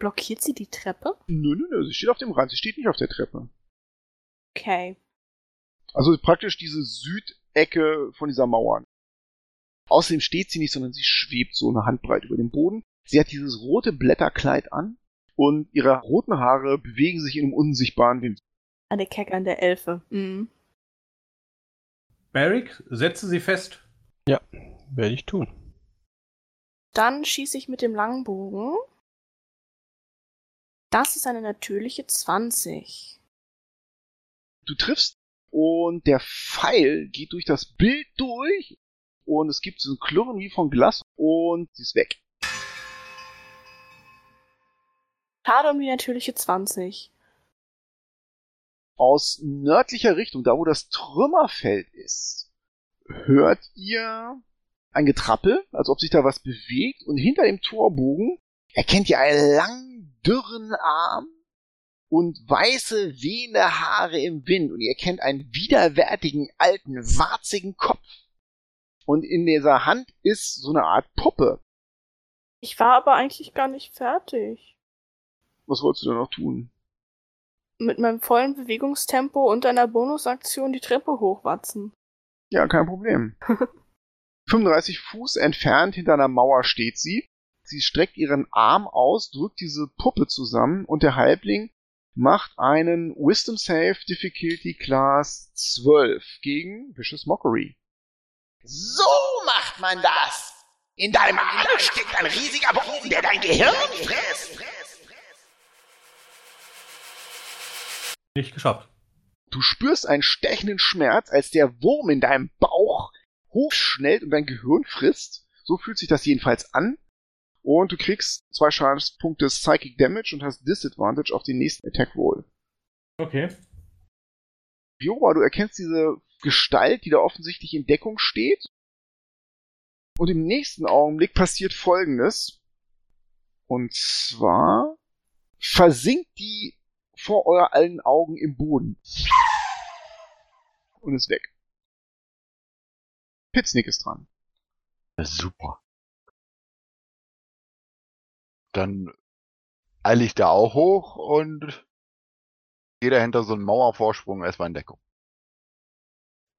Blockiert sie die Treppe? Nö, nö, nö, sie steht auf dem Rand, sie steht nicht auf der Treppe. Okay. Also praktisch diese Südecke von dieser Mauer. Außerdem steht sie nicht, sondern sie schwebt so eine Handbreit über dem Boden. Sie hat dieses rote Blätterkleid an und ihre roten Haare bewegen sich in einem unsichtbaren Wind. Eine Keck an der Elfe. Mhm. Barrick, setze sie fest. Werde ich tun. Dann schieße ich mit dem Langbogen. Das ist eine natürliche 20. Du triffst und der Pfeil geht durch das Bild durch und es gibt so ein Klirren wie von Glas und sie ist weg. Schade um die natürliche 20. Aus nördlicher Richtung, da wo das Trümmerfeld ist, hört ihr ein Getrappel, als ob sich da was bewegt und hinter dem Torbogen erkennt ihr einen langen, dürren Arm und weiße, wehende Haare im Wind und ihr erkennt einen widerwärtigen, alten, warzigen Kopf. Und in dieser Hand ist so eine Art Puppe. Ich war aber eigentlich gar nicht fertig. Was wolltest du denn noch tun? Mit meinem vollen Bewegungstempo und einer Bonusaktion die Treppe hochwatzen. Ja, kein Problem. 35 Fuß entfernt hinter einer Mauer steht sie. Sie streckt ihren Arm aus, drückt diese Puppe zusammen und der Halbling macht einen Wisdom Save Difficulty Class 12 gegen Vicious Mockery. So macht man das! In deinem Arsch steckt ein riesiger Bogen, der dein Gehirn frisst! Nicht geschafft. Du spürst einen stechenden Schmerz, als der Wurm in deinem Bauch hochschnellt und dein Gehirn frisst. So fühlt sich das jedenfalls an. Und du kriegst zwei Schadenspunkte Psychic Damage und hast Disadvantage auf den nächsten Attack Roll. Okay. Viola, du erkennst diese Gestalt, die da offensichtlich in Deckung steht. Und im nächsten Augenblick passiert Folgendes. Und zwar versinkt die vor euer allen Augen im Boden. Und ist weg. Pitznick ist dran. Super. Dann eile ich da auch hoch und gehe da hinter so einen Mauervorsprung erstmal in Deckung.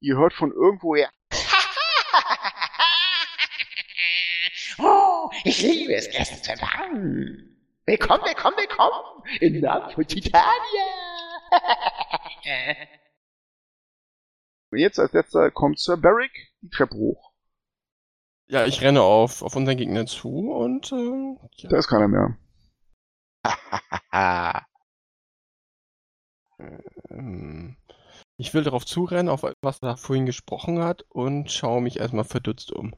Ihr hört von irgendwoher. oh, ich liebe es, Gäste zu empfangen. Willkommen, willkommen, willkommen im Namen von Titania. Und jetzt als letzter kommt Sir Barrick die Treppe hoch. Ja, ich renne auf, auf unseren Gegner zu und äh, ja. Da ist keiner mehr. Ähm, Ich will darauf zurennen, auf was er vorhin gesprochen hat und schaue mich erstmal verdutzt um.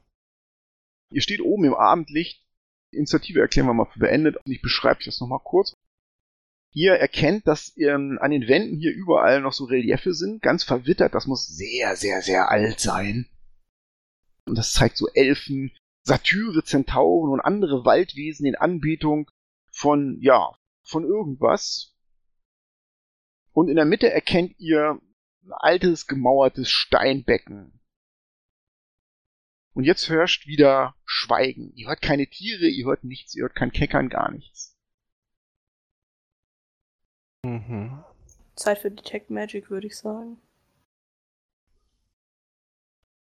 Ihr steht oben im Abendlicht. Die Initiative erklären wir mal für beendet. Und ich beschreibe das nochmal kurz. Ihr erkennt, dass ähm, an den Wänden hier überall noch so Reliefe sind, ganz verwittert. Das muss sehr, sehr, sehr alt sein. Und das zeigt so Elfen, Satyre, Zentauren und andere Waldwesen in Anbetung von, ja, von irgendwas. Und in der Mitte erkennt ihr ein altes, gemauertes Steinbecken. Und jetzt herrscht wieder Schweigen. Ihr hört keine Tiere, ihr hört nichts, ihr hört kein Keckern, gar nichts. Mhm. Zeit für Detect Magic, würde ich sagen.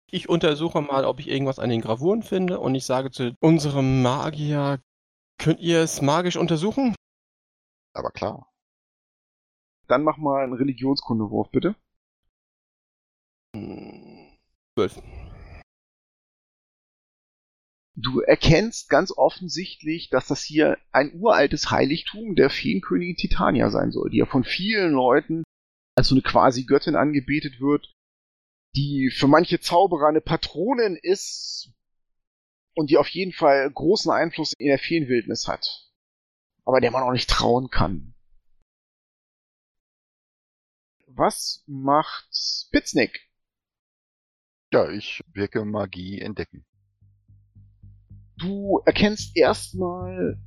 Ich untersuche mal, ob ich irgendwas an den Gravuren finde und ich sage zu unserem Magier, könnt ihr es magisch untersuchen? Aber klar. Dann mach mal einen Religionskundewurf, bitte. Hm, Zwölf. Du erkennst ganz offensichtlich, dass das hier ein uraltes Heiligtum der Feenkönigin Titania sein soll, die ja von vielen Leuten als so eine quasi Göttin angebetet wird, die für manche Zauberer eine Patronin ist und die auf jeden Fall großen Einfluss in der Feenwildnis hat, aber der man auch nicht trauen kann. Was macht Spitznick? Ja, ich wirke Magie entdecken. Du erkennst erstmal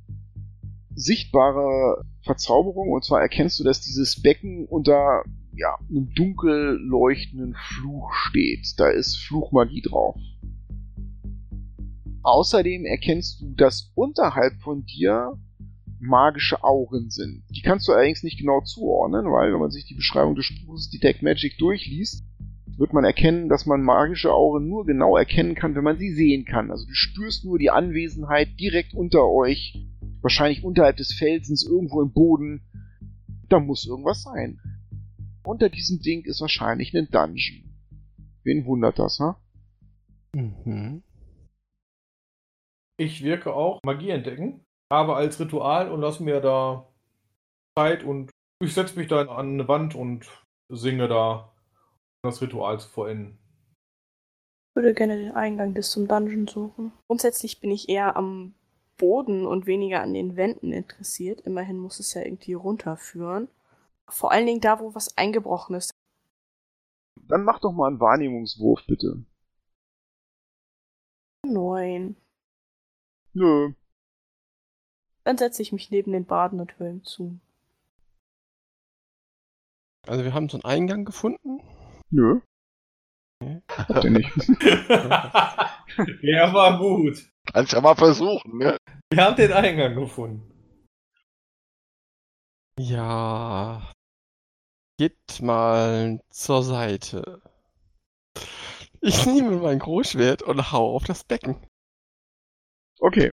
sichtbare Verzauberung und zwar erkennst du, dass dieses Becken unter ja, einem dunkel leuchtenden Fluch steht. Da ist Fluchmagie drauf. Außerdem erkennst du, dass unterhalb von dir magische Augen sind. Die kannst du allerdings nicht genau zuordnen, weil wenn man sich die Beschreibung des Spruchs Detect Magic durchliest, wird man erkennen, dass man magische Augen nur genau erkennen kann, wenn man sie sehen kann. Also du spürst nur die Anwesenheit direkt unter euch, wahrscheinlich unterhalb des Felsens, irgendwo im Boden. Da muss irgendwas sein. Unter diesem Ding ist wahrscheinlich ein Dungeon. Wen wundert das, ha? Mhm. Ich wirke auch Magie entdecken, aber als Ritual und lass mir da Zeit und ich setze mich da an eine Wand und singe da um das Ritual zu vollenden. Ich würde gerne den Eingang bis zum Dungeon suchen. Grundsätzlich bin ich eher am Boden und weniger an den Wänden interessiert. Immerhin muss es ja irgendwie runterführen. Vor allen Dingen da, wo was eingebrochen ist. Dann mach doch mal einen Wahrnehmungswurf, bitte. Neun. Nö. Dann setze ich mich neben den Baden und höre ihm zu. Also wir haben so einen Eingang gefunden. Nö. Okay. Habt ihr nicht. Der war gut. Kannst ja mal versuchen, ne? Wir haben den Eingang gefunden. Ja. Geht mal zur Seite. Ich nehme mein Großschwert und hau auf das Becken. Okay.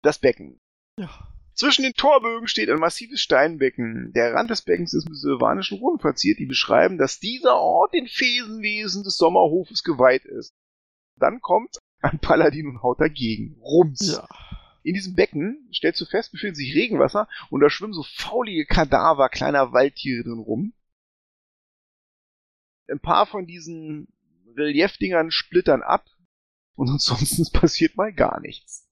Das Becken. Ja. Zwischen den Torbögen steht ein massives Steinbecken. Der Rand des Beckens ist mit silvanischen Runen verziert, die beschreiben, dass dieser Ort den Fesenwesen des Sommerhofes geweiht ist. Dann kommt ein Paladin und haut dagegen. Rums. Ja. In diesem Becken, stellst du fest, befindet sich Regenwasser und da schwimmen so faulige Kadaver kleiner Waldtiere drin rum. Ein paar von diesen Reliefdingern splittern ab und ansonsten passiert mal gar nichts.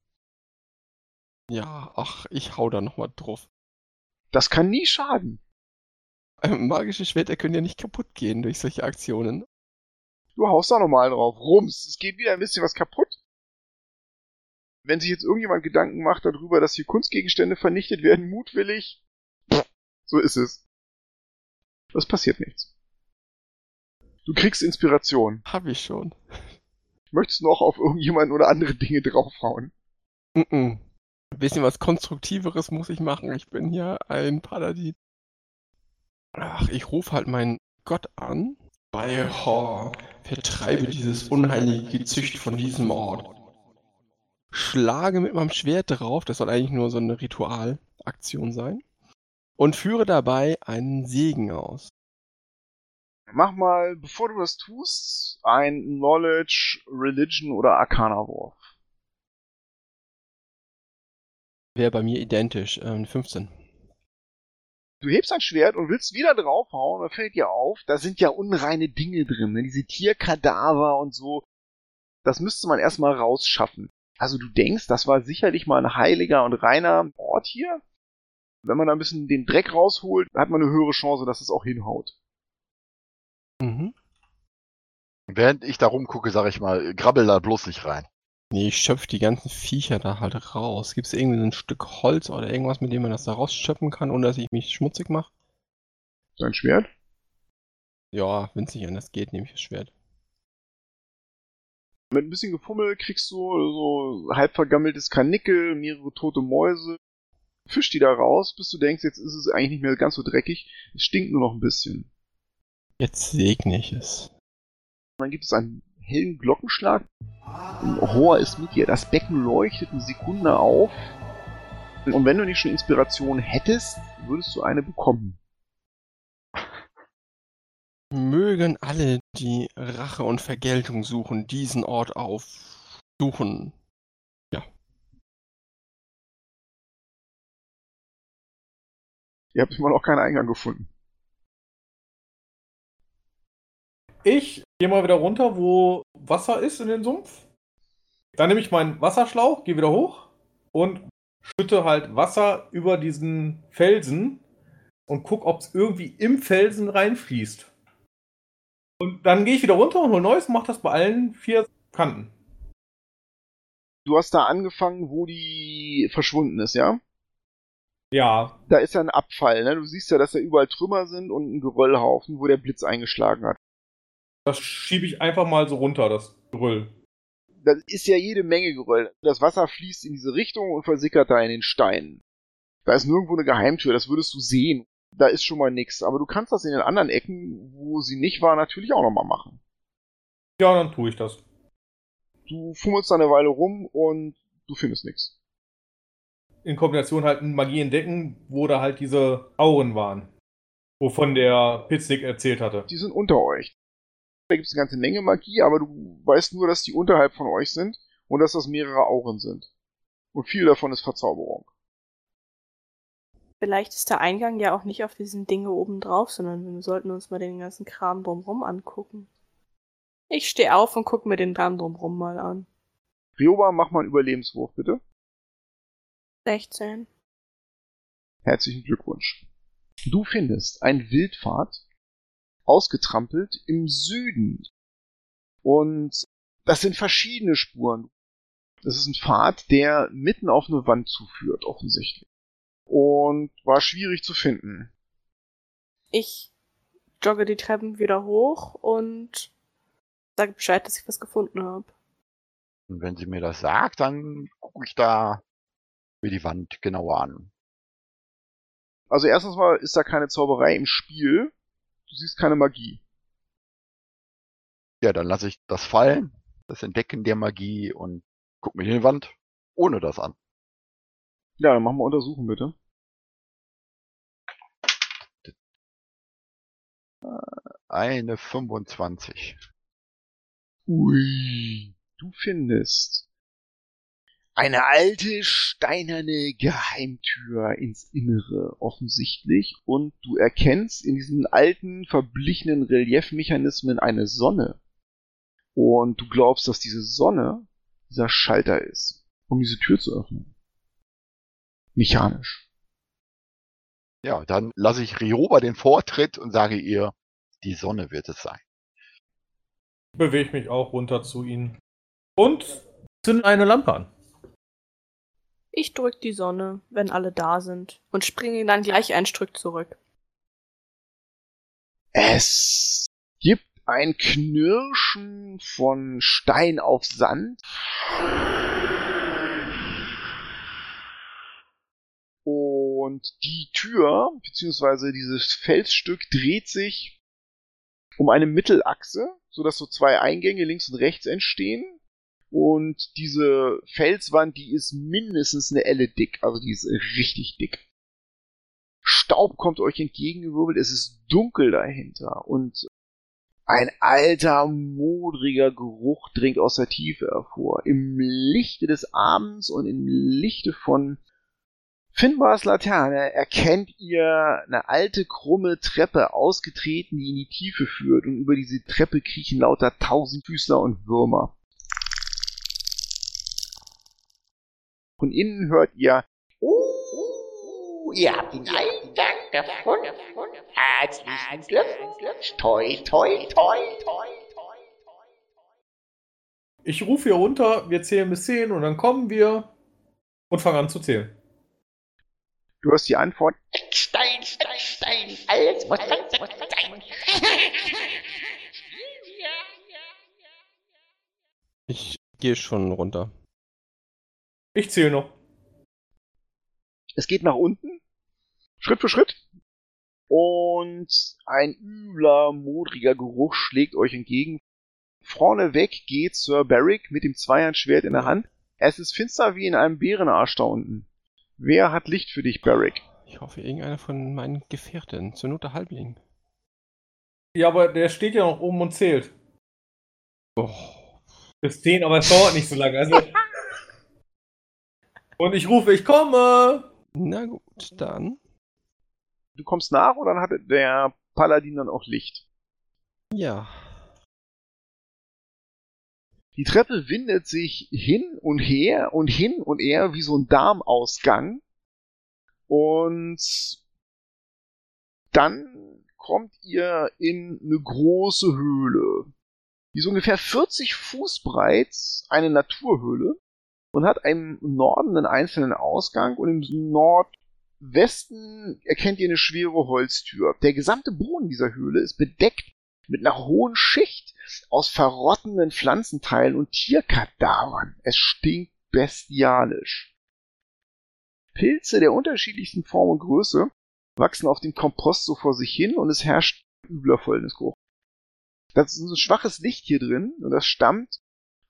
Ja, ach, ich hau da nochmal drauf. Das kann nie schaden. Ähm, magische Schwerter können ja nicht kaputt gehen durch solche Aktionen. Du haust da nochmal drauf. Rums. Es geht wieder ein bisschen was kaputt. Wenn sich jetzt irgendjemand Gedanken macht darüber, dass hier Kunstgegenstände vernichtet werden, mutwillig, so ist es. Es passiert nichts. Du kriegst Inspiration. Hab ich schon. Möchtest noch auf irgendjemanden oder andere Dinge draufhauen? Mm -mm. Ein bisschen was Konstruktiveres muss ich machen. Ich bin ja ein Paladin. Ach, ich rufe halt meinen Gott an. Bei Hor, vertreibe dieses unheilige Gezücht von diesem Ort. Schlage mit meinem Schwert drauf, das soll eigentlich nur so eine Ritualaktion sein. Und führe dabei einen Segen aus. Mach mal, bevor du das tust, ein Knowledge, Religion oder Arcana-Wurf. Wäre bei mir identisch, ähm, 15. Du hebst ein Schwert und willst wieder draufhauen, dann fällt dir auf, da sind ja unreine Dinge drin, ne? diese Tierkadaver und so. Das müsste man erstmal rausschaffen. Also du denkst, das war sicherlich mal ein heiliger und reiner Ort hier. Wenn man da ein bisschen den Dreck rausholt, hat man eine höhere Chance, dass es auch hinhaut. Mhm. Während ich da rumgucke, sag ich mal, grabbel da bloß nicht rein. Nee, ich schöpfe die ganzen Viecher da halt raus. Gibt es irgendwie so ein Stück Holz oder irgendwas, mit dem man das da rausschöpfen kann, ohne dass ich mich schmutzig mache? Dein Schwert? Ja, wenn es nicht anders geht, nehme ich das Schwert. Mit ein bisschen Gefummel kriegst du so halb vergammeltes Karnickel, mehrere tote Mäuse. Fisch die da raus, bis du denkst, jetzt ist es eigentlich nicht mehr ganz so dreckig. Es stinkt nur noch ein bisschen. Jetzt segne ich es. Dann gibt es einen hellen Glockenschlag. Ein Rohr ist mit dir. Das Becken leuchtet eine Sekunde auf. Und wenn du nicht schon Inspiration hättest, würdest du eine bekommen. Mögen alle, die Rache und Vergeltung suchen, diesen Ort aufsuchen. Ja. Ihr habt immer noch keinen Eingang gefunden. Ich gehe mal wieder runter, wo Wasser ist in den Sumpf. Dann nehme ich meinen Wasserschlauch, gehe wieder hoch und schütte halt Wasser über diesen Felsen und gucke, ob es irgendwie im Felsen reinfließt. Und dann gehe ich wieder runter und hole Neues und mache das bei allen vier Kanten. Du hast da angefangen, wo die verschwunden ist, ja? Ja, Da ist ja ein Abfall, ne? Du siehst ja, dass da überall Trümmer sind und ein Geröllhaufen, wo der Blitz eingeschlagen hat. Das schiebe ich einfach mal so runter, das Geröll. Da ist ja jede Menge Geröll. Das Wasser fließt in diese Richtung und versickert da in den Steinen. Da ist nirgendwo eine Geheimtür, das würdest du sehen. Da ist schon mal nix. Aber du kannst das in den anderen Ecken, wo sie nicht war, natürlich auch nochmal machen. Ja, dann tue ich das. Du fummelst da eine Weile rum und du findest nichts. In Kombination halt mit Magie entdecken, wo da halt diese Auren waren. Wovon der Pitznick erzählt hatte. Die sind unter euch. Da gibt es eine ganze Menge Magie, aber du weißt nur, dass die unterhalb von euch sind und dass das mehrere Auren sind. Und viel davon ist Verzauberung. Vielleicht ist der Eingang ja auch nicht auf diesen Dinge oben drauf, sondern wir sollten uns mal den ganzen Kram drumrum angucken. Ich stehe auf und gucke mir den Kram drumrum mal an. Rioba, mach mal einen Überlebenswurf, bitte. 16. Herzlichen Glückwunsch. Du findest ein Wildpfad, ausgetrampelt im Süden. Und das sind verschiedene Spuren. Das ist ein Pfad, der mitten auf eine Wand zuführt, offensichtlich. Und war schwierig zu finden. Ich jogge die Treppen wieder hoch und sage Bescheid, dass ich was gefunden habe. Und wenn sie mir das sagt, dann gucke ich da mir die Wand genauer an. Also erstens mal ist da keine Zauberei im Spiel. Du siehst keine Magie. Ja, dann lasse ich das fallen, das Entdecken der Magie und guck mir die Wand ohne das an. Ja, dann machen wir untersuchen, bitte. Eine 25. Ui. Du findest Eine alte, steinerne Geheimtür ins Innere offensichtlich und du erkennst in diesen alten, verblichenen Reliefmechanismen eine Sonne. Und du glaubst, dass diese Sonne dieser Schalter ist, um diese Tür zu öffnen. Mechanisch. Ja, dann lasse ich Rioba den Vortritt und sage ihr, die Sonne wird es sein. Bewege mich auch runter zu ihnen. Und zünde eine Lampe an. Ich drück die Sonne, wenn alle da sind, und springe dann gleich ein Stück zurück. Es gibt ein Knirschen von Stein auf Sand. Und die Tür, beziehungsweise dieses Felsstück, dreht sich um eine Mittelachse, sodass so zwei Eingänge links und rechts entstehen. Und diese Felswand, die ist mindestens eine Elle dick, also die ist richtig dick. Staub kommt euch entgegengewirbelt, es ist dunkel dahinter und ein alter, modriger Geruch dringt aus der Tiefe hervor. Im Lichte des Abends und im Lichte von Finbars Laterne erkennt ihr eine alte, krumme Treppe ausgetreten, die in die Tiefe führt und über diese Treppe kriechen lauter Tausendfüßler und Würmer. Von innen hört ihr Oh, ihr habt den Eingang gefunden. Herzlichen Glückwunsch. Toi, toi, toi, toi. Ich rufe hier runter, wir zählen bis 10 und dann kommen wir und fangen an zu zählen. Du hast die Antwort. Stein, Stein, Stein. Alles muss sein, sein, sein. Ich gehe schon runter. Ich zähle noch. Es geht nach unten. Schritt für Schritt. Und ein übler, modriger Geruch schlägt euch entgegen. Vorneweg geht Sir Barrick mit dem Zweihandschwert in der Hand. Es ist finster wie in einem Bärenarsch da unten. Wer hat Licht für dich, Barrick? Ich hoffe, irgendeiner von meinen Gefährten. Zur Not der Halbling. Ja, aber der steht ja noch oben und zählt. Oh. Bis 10, aber es dauert nicht so lange. Also und ich rufe, ich komme! Na gut, dann. Du kommst nach und dann hat der Paladin dann auch Licht. Ja. Die Treppe windet sich hin und her und hin und her wie so ein Darmausgang. Und dann kommt ihr in eine große Höhle. Die ist ungefähr 40 Fuß breit, eine Naturhöhle und hat im Norden einen einzelnen Ausgang und im Nordwesten erkennt ihr eine schwere Holztür. Der gesamte Boden dieser Höhle ist bedeckt mit einer hohen Schicht aus verrottenden Pflanzenteilen und Tierkadavern. Es stinkt bestialisch. Pilze der unterschiedlichsten Form und Größe wachsen auf dem Kompost so vor sich hin und es herrscht übler Fäulnisgeruch. Das ist ein schwaches Licht hier drin und das stammt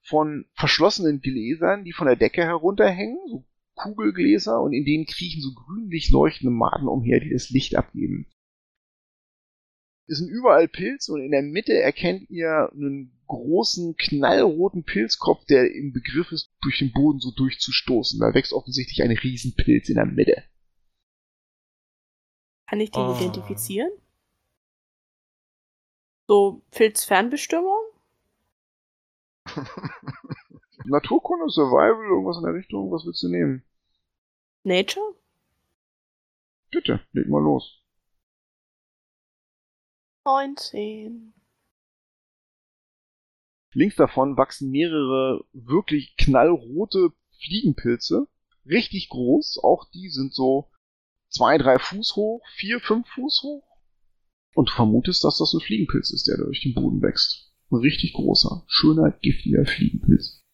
von verschlossenen Gläsern, die von der Decke herunterhängen, so Kugelgläser und in denen kriechen so grünlich leuchtende Maden umher, die das Licht abgeben. Es sind überall Pilze und in der Mitte erkennt ihr einen großen, knallroten Pilzkopf, der im Begriff ist, durch den Boden so durchzustoßen. Da wächst offensichtlich ein Riesenpilz in der Mitte. Kann ich den Oh. identifizieren? So Pilzfernbestimmung? Naturkunde, Survival, irgendwas in der Richtung, was willst du nehmen? Nature? Bitte, leg mal los. 19. Links davon wachsen mehrere wirklich knallrote Fliegenpilze. Richtig groß. Auch die sind so zwei, drei Fuß hoch, vier, fünf Fuß hoch. Und du vermutest, dass das ein Fliegenpilz ist, der da durch den Boden wächst. Ein richtig großer, schöner, giftiger Fliegenpilz.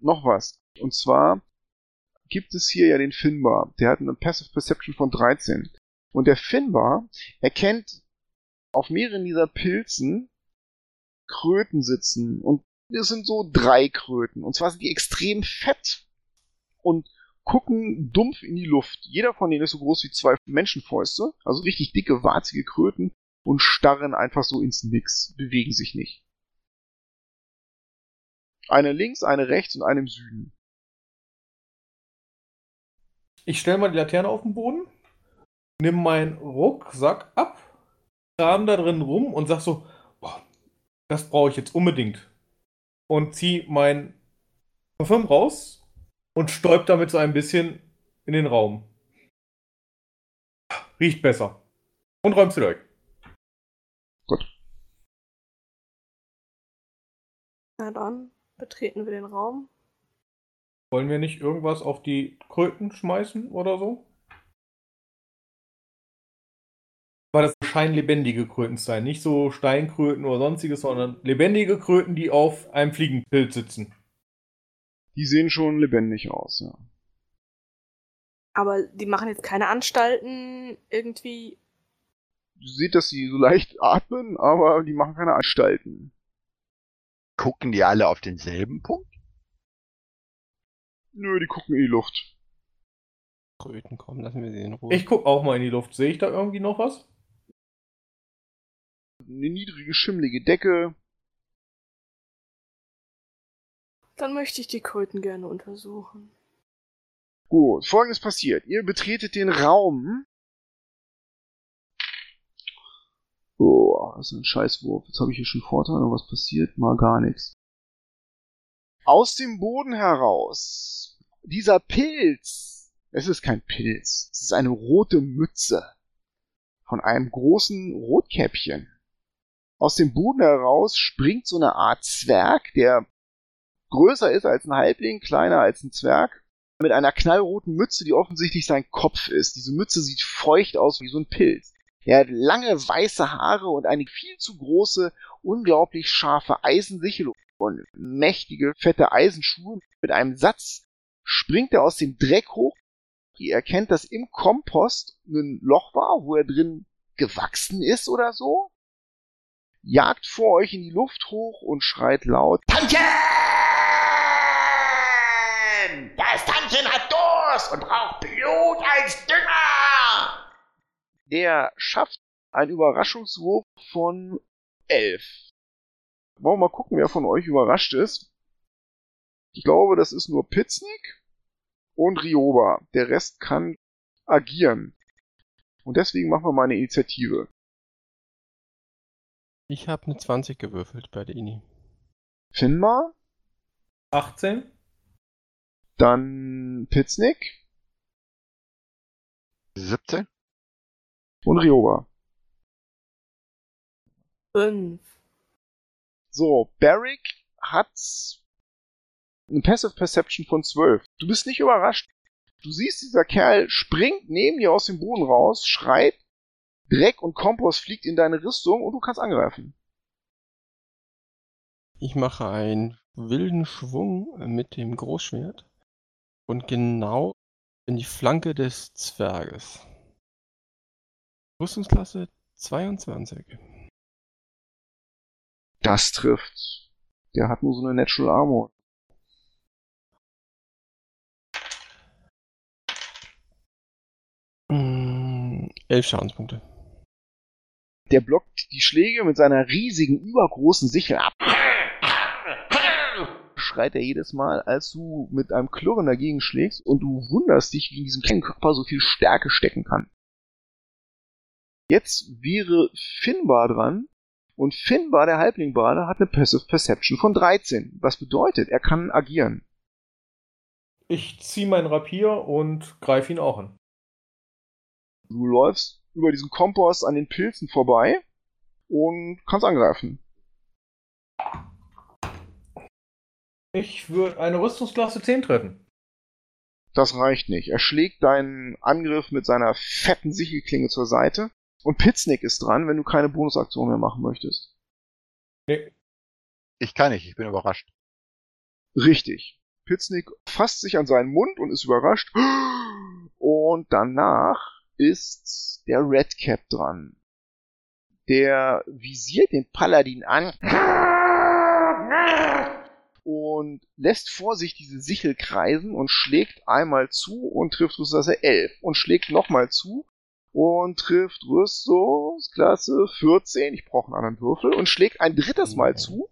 Noch was. Und zwar gibt es hier ja den Finbar. Der hat eine Passive Perception von 13. Und der Finbar erkennt auf mehreren dieser Pilzen Kröten sitzen. Und das sind so drei Kröten. Und zwar sind die extrem fett und gucken dumpf in die Luft. Jeder von denen ist so groß wie zwei Menschenfäuste. Also richtig dicke, warzige Kröten und starren einfach so ins Nix, bewegen sich nicht. Eine links, eine rechts und eine im Süden. Ich stelle mal die Laterne auf den Boden, nimm meinen Rucksack ab, kram da drin rum und sag so, boah, das brauche ich jetzt unbedingt. Und zieh mein Parfüm raus und stäub damit so ein bisschen in den Raum. Riecht besser. Und räumst du weg. Na dann, betreten wir den Raum. Wollen wir nicht irgendwas auf die Kröten schmeißen oder so? Weil das scheinen lebendige Kröten zu sein. Nicht so Steinkröten oder sonstiges, sondern lebendige Kröten, die auf einem Fliegenpilz sitzen. Die sehen schon lebendig aus, ja. Aber die machen jetzt keine Anstalten, irgendwie. Du siehst, dass sie so leicht atmen, aber die machen keine Anstalten. Gucken die alle auf denselben Punkt? Nö, die gucken in die Luft. Kröten kommen, lassen wir sie in Ruhe. Ich guck auch mal in die Luft. Sehe ich da irgendwie noch was? Eine niedrige, schimmlige Decke. Dann möchte ich die Kröten gerne untersuchen. Gut, folgendes passiert. Ihr betretet den Raum. Oh, das ist ein Scheißwurf. Jetzt habe ich hier schon Vorteile, aber was passiert? Mal gar nichts. Aus dem Boden heraus. Dieser Pilz. Es ist kein Pilz. Es ist eine rote Mütze. Von einem großen Rotkäppchen. Aus dem Boden heraus springt so eine Art Zwerg, der größer ist als ein Halbling, kleiner als ein Zwerg, mit einer knallroten Mütze, die offensichtlich sein Kopf ist. Diese Mütze sieht feucht aus wie so ein Pilz. Er hat lange weiße Haare und eine viel zu große, unglaublich scharfe Eisensichel und mächtige, fette Eisenschuhe. Mit einem Satz springt er aus dem Dreck hoch. Ihr erkennt, dass im Kompost ein Loch war, wo er drin gewachsen ist oder so. Jagt vor euch in die Luft hoch und schreit laut. Tantchen! Das Tantchen hat Durst und braucht Blut als Dünger! Der schafft einen Überraschungswurf von 11. Wollen wir mal gucken, wer von euch überrascht ist. Ich glaube, das ist nur Pitznik und Rioba. Der Rest kann agieren. Und deswegen machen wir mal eine Initiative. Ich habe eine 20 gewürfelt bei der INI. Finmar, 18? dann Pitznik 17? Und Rioba. Fünf. So, Barrick hat eine Passive Perception von 12. Du bist nicht überrascht. Du siehst, dieser Kerl springt neben dir aus dem Boden raus, schreit, Dreck und Kompost fliegt in deine Rüstung und du kannst angreifen. Ich mache einen wilden Schwung mit dem Großschwert und genau in die Flanke des Zwerges. Rüstungsklasse 22. Das trifft. Der hat nur so eine Natural Armor. Mm, elf Schadenspunkte. Der blockt die Schläge mit seiner riesigen, übergroßen Sichel ab. Schreit er jedes Mal, als du mit einem Klirren dagegen schlägst und du wunderst dich, wie in diesem kleinen Körper so viel Stärke stecken kann. Jetzt wäre Finbar dran und Finbar, der Halblingbade, hat eine Passive Perception von 13. Was bedeutet, er kann agieren. Ich ziehe mein Rapier und greife ihn auch an. Du läufst über diesen Kompost an den Pilzen vorbei und kannst angreifen. Ich würde eine Rüstungsklasse 10 treffen. Das reicht nicht. Er schlägt deinen Angriff mit seiner fetten Sichelklinge zur Seite. Und Pitznick ist dran, wenn du keine Bonusaktion mehr machen möchtest. Nee, Ich kann nicht, ich bin überrascht. Richtig. Pitznick fasst sich an seinen Mund und ist überrascht. Und danach ist der Redcap dran. Der visiert den Paladin an und lässt vor sich diese Sichel kreisen und schlägt einmal zu und trifft Rüstungsklasse 11 und schlägt nochmal zu und trifft Rüstungsklasse 14, ich brauche einen anderen Würfel, und schlägt ein drittes Mal zu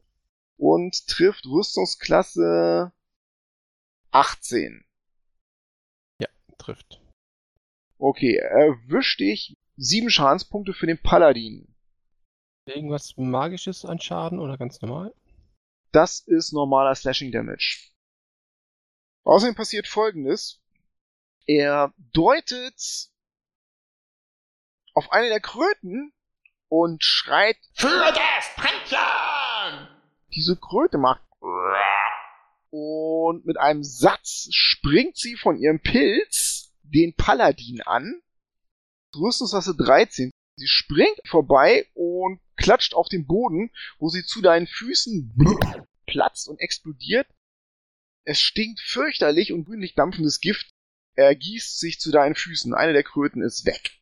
und trifft Rüstungsklasse 18. Trifft. Okay, erwisch dich. Sieben Schadenspunkte für den Paladin. Irgendwas Magisches an Schaden oder ganz normal? Das ist normaler Slashing Damage. Außerdem passiert folgendes. Er deutet auf eine der Kröten und schreit Für das Pantheon! diese Kröte macht. Und mit einem Satz springt sie von ihrem Pilz den Paladin an. Rüstungsklasse 13. Sie springt vorbei und klatscht auf den Boden, wo sie zu deinen Füßen platzt und explodiert. Es stinkt fürchterlich und grünlich dampfendes Gift ergießt sich zu deinen Füßen. Eine der Kröten ist weg.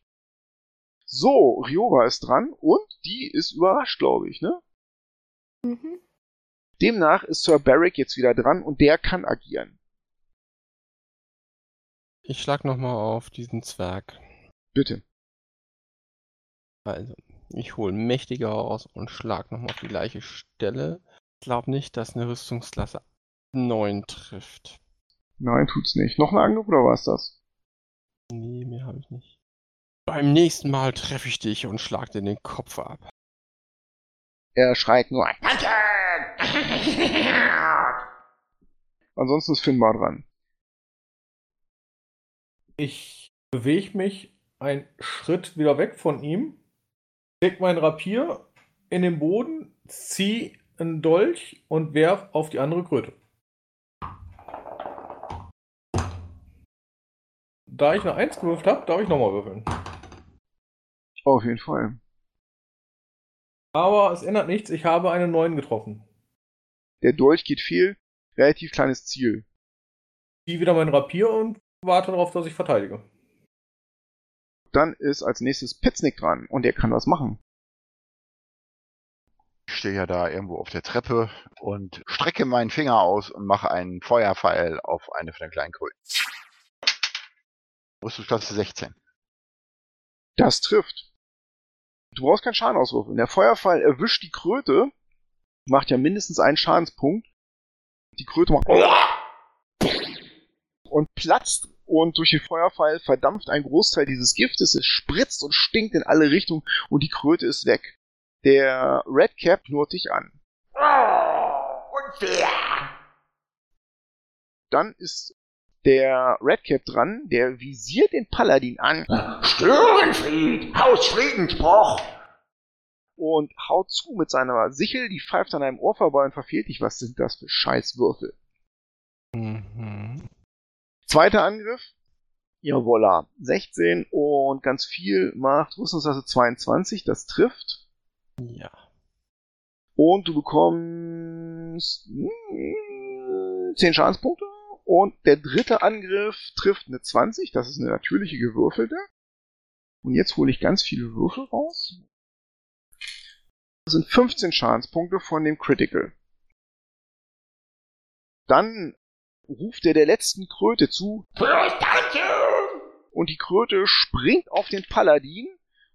So, Ryoga ist dran und die ist überrascht, glaube ich, ne? Mhm. Demnach ist Sir Barrick jetzt wieder dran und der kann agieren. Ich schlag nochmal auf diesen Zwerg. Bitte. Also, ich hole mächtiger aus und schlag nochmal auf die gleiche Stelle. Ich glaube nicht, dass eine Rüstungsklasse 9 trifft. Nein, tut's nicht. Noch ein Angriff oder war's das? Nee, mehr habe ich nicht. Beim nächsten Mal treffe ich dich und schlag dir den Kopf ab. Er schreit nur ein. Ansonsten ist Finbar dran. Ich bewege mich einen Schritt wieder weg von ihm, leg mein Rapier in den Boden, zieh einen Dolch und werf auf die andere Kröte. Da ich eine 1 gewürfelt habe, darf ich nochmal würfeln. Auf jeden Fall. Aber es ändert nichts, ich habe eine 9 getroffen. Der Dolch geht fehl. Relativ kleines Ziel. Zieh wieder mein Rapier und warte darauf, dass ich verteidige. Dann ist als nächstes Pitznick dran und der kann was machen. Ich stehe ja da irgendwo auf der Treppe und strecke meinen Finger aus und mache einen Feuerpfeil auf eine von den kleinen Kröten. Rüstungsklasse 16. Das trifft. Du brauchst keinen Schaden auswürfeln. Der Feuerpfeil erwischt die Kröte, macht ja mindestens einen Schadenspunkt. Die Kröte macht und platzt und durch den Feuerpfeil verdampft ein Großteil dieses Giftes. Es spritzt und stinkt in alle Richtungen und die Kröte ist weg. Der Redcap knurrt dich an. Oh! Dann ist der Redcap dran, der visiert den Paladin an Störenfried! Hausfriedensbruch! und haut zu mit seiner Sichel, die pfeift an einem Ohr vorbei und verfehlt dich. Was sind das für Scheißwürfel? Mhm. Zweiter Angriff. Jawolla. 16 und ganz viel macht Rüstungsklasse 22. Das trifft. Ja. Und du bekommst mm, 10 Schadenspunkte. Und der dritte Angriff trifft eine 20. Das ist eine natürliche gewürfelte. Und jetzt hole ich ganz viele Würfel raus. Das sind 15 Schadenspunkte von dem Critical. Dann ruft er der letzten Kröte zu und die Kröte springt auf den Paladin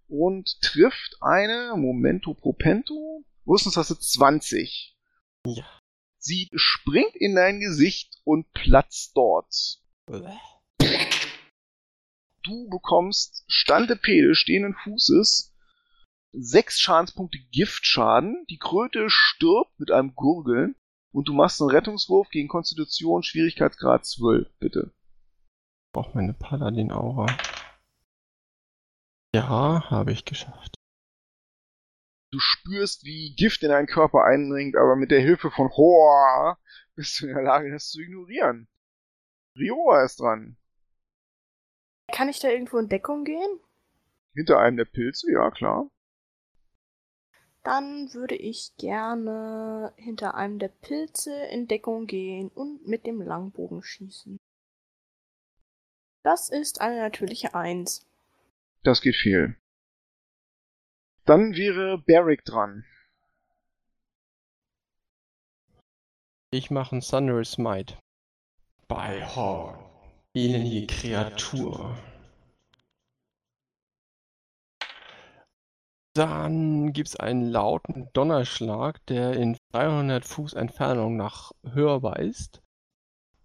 und trifft eine Momento Propento Rüstungsklasse 20. Ja. Sie springt in dein Gesicht und platzt dort. Du bekommst Standepede stehenden Fußes sechs Schadenspunkte Giftschaden. Die Kröte stirbt mit einem Gurgeln und du machst einen Rettungswurf gegen Konstitution Schwierigkeitsgrad 12, bitte. Braucht meine Paladin-Aura. Ja, habe ich geschafft. Du spürst, wie Gift in deinen Körper eindringt, aber mit der Hilfe von Hoa bist du in der Lage, das zu ignorieren. Rioa ist dran. Kann ich da irgendwo in Deckung gehen? Hinter einem der Pilze, ja klar. Dann würde ich gerne hinter einem der Pilze in Deckung gehen und mit dem Langbogen schießen. Das ist eine natürliche Eins. Das geht viel. Dann wäre Barrick dran. Ich mache einen Sunray Smite. Bei Horn. Ihnen die Kreatur. Dann gibt's einen lauten Donnerschlag, der in 300 Fuß Entfernung nach höher weist.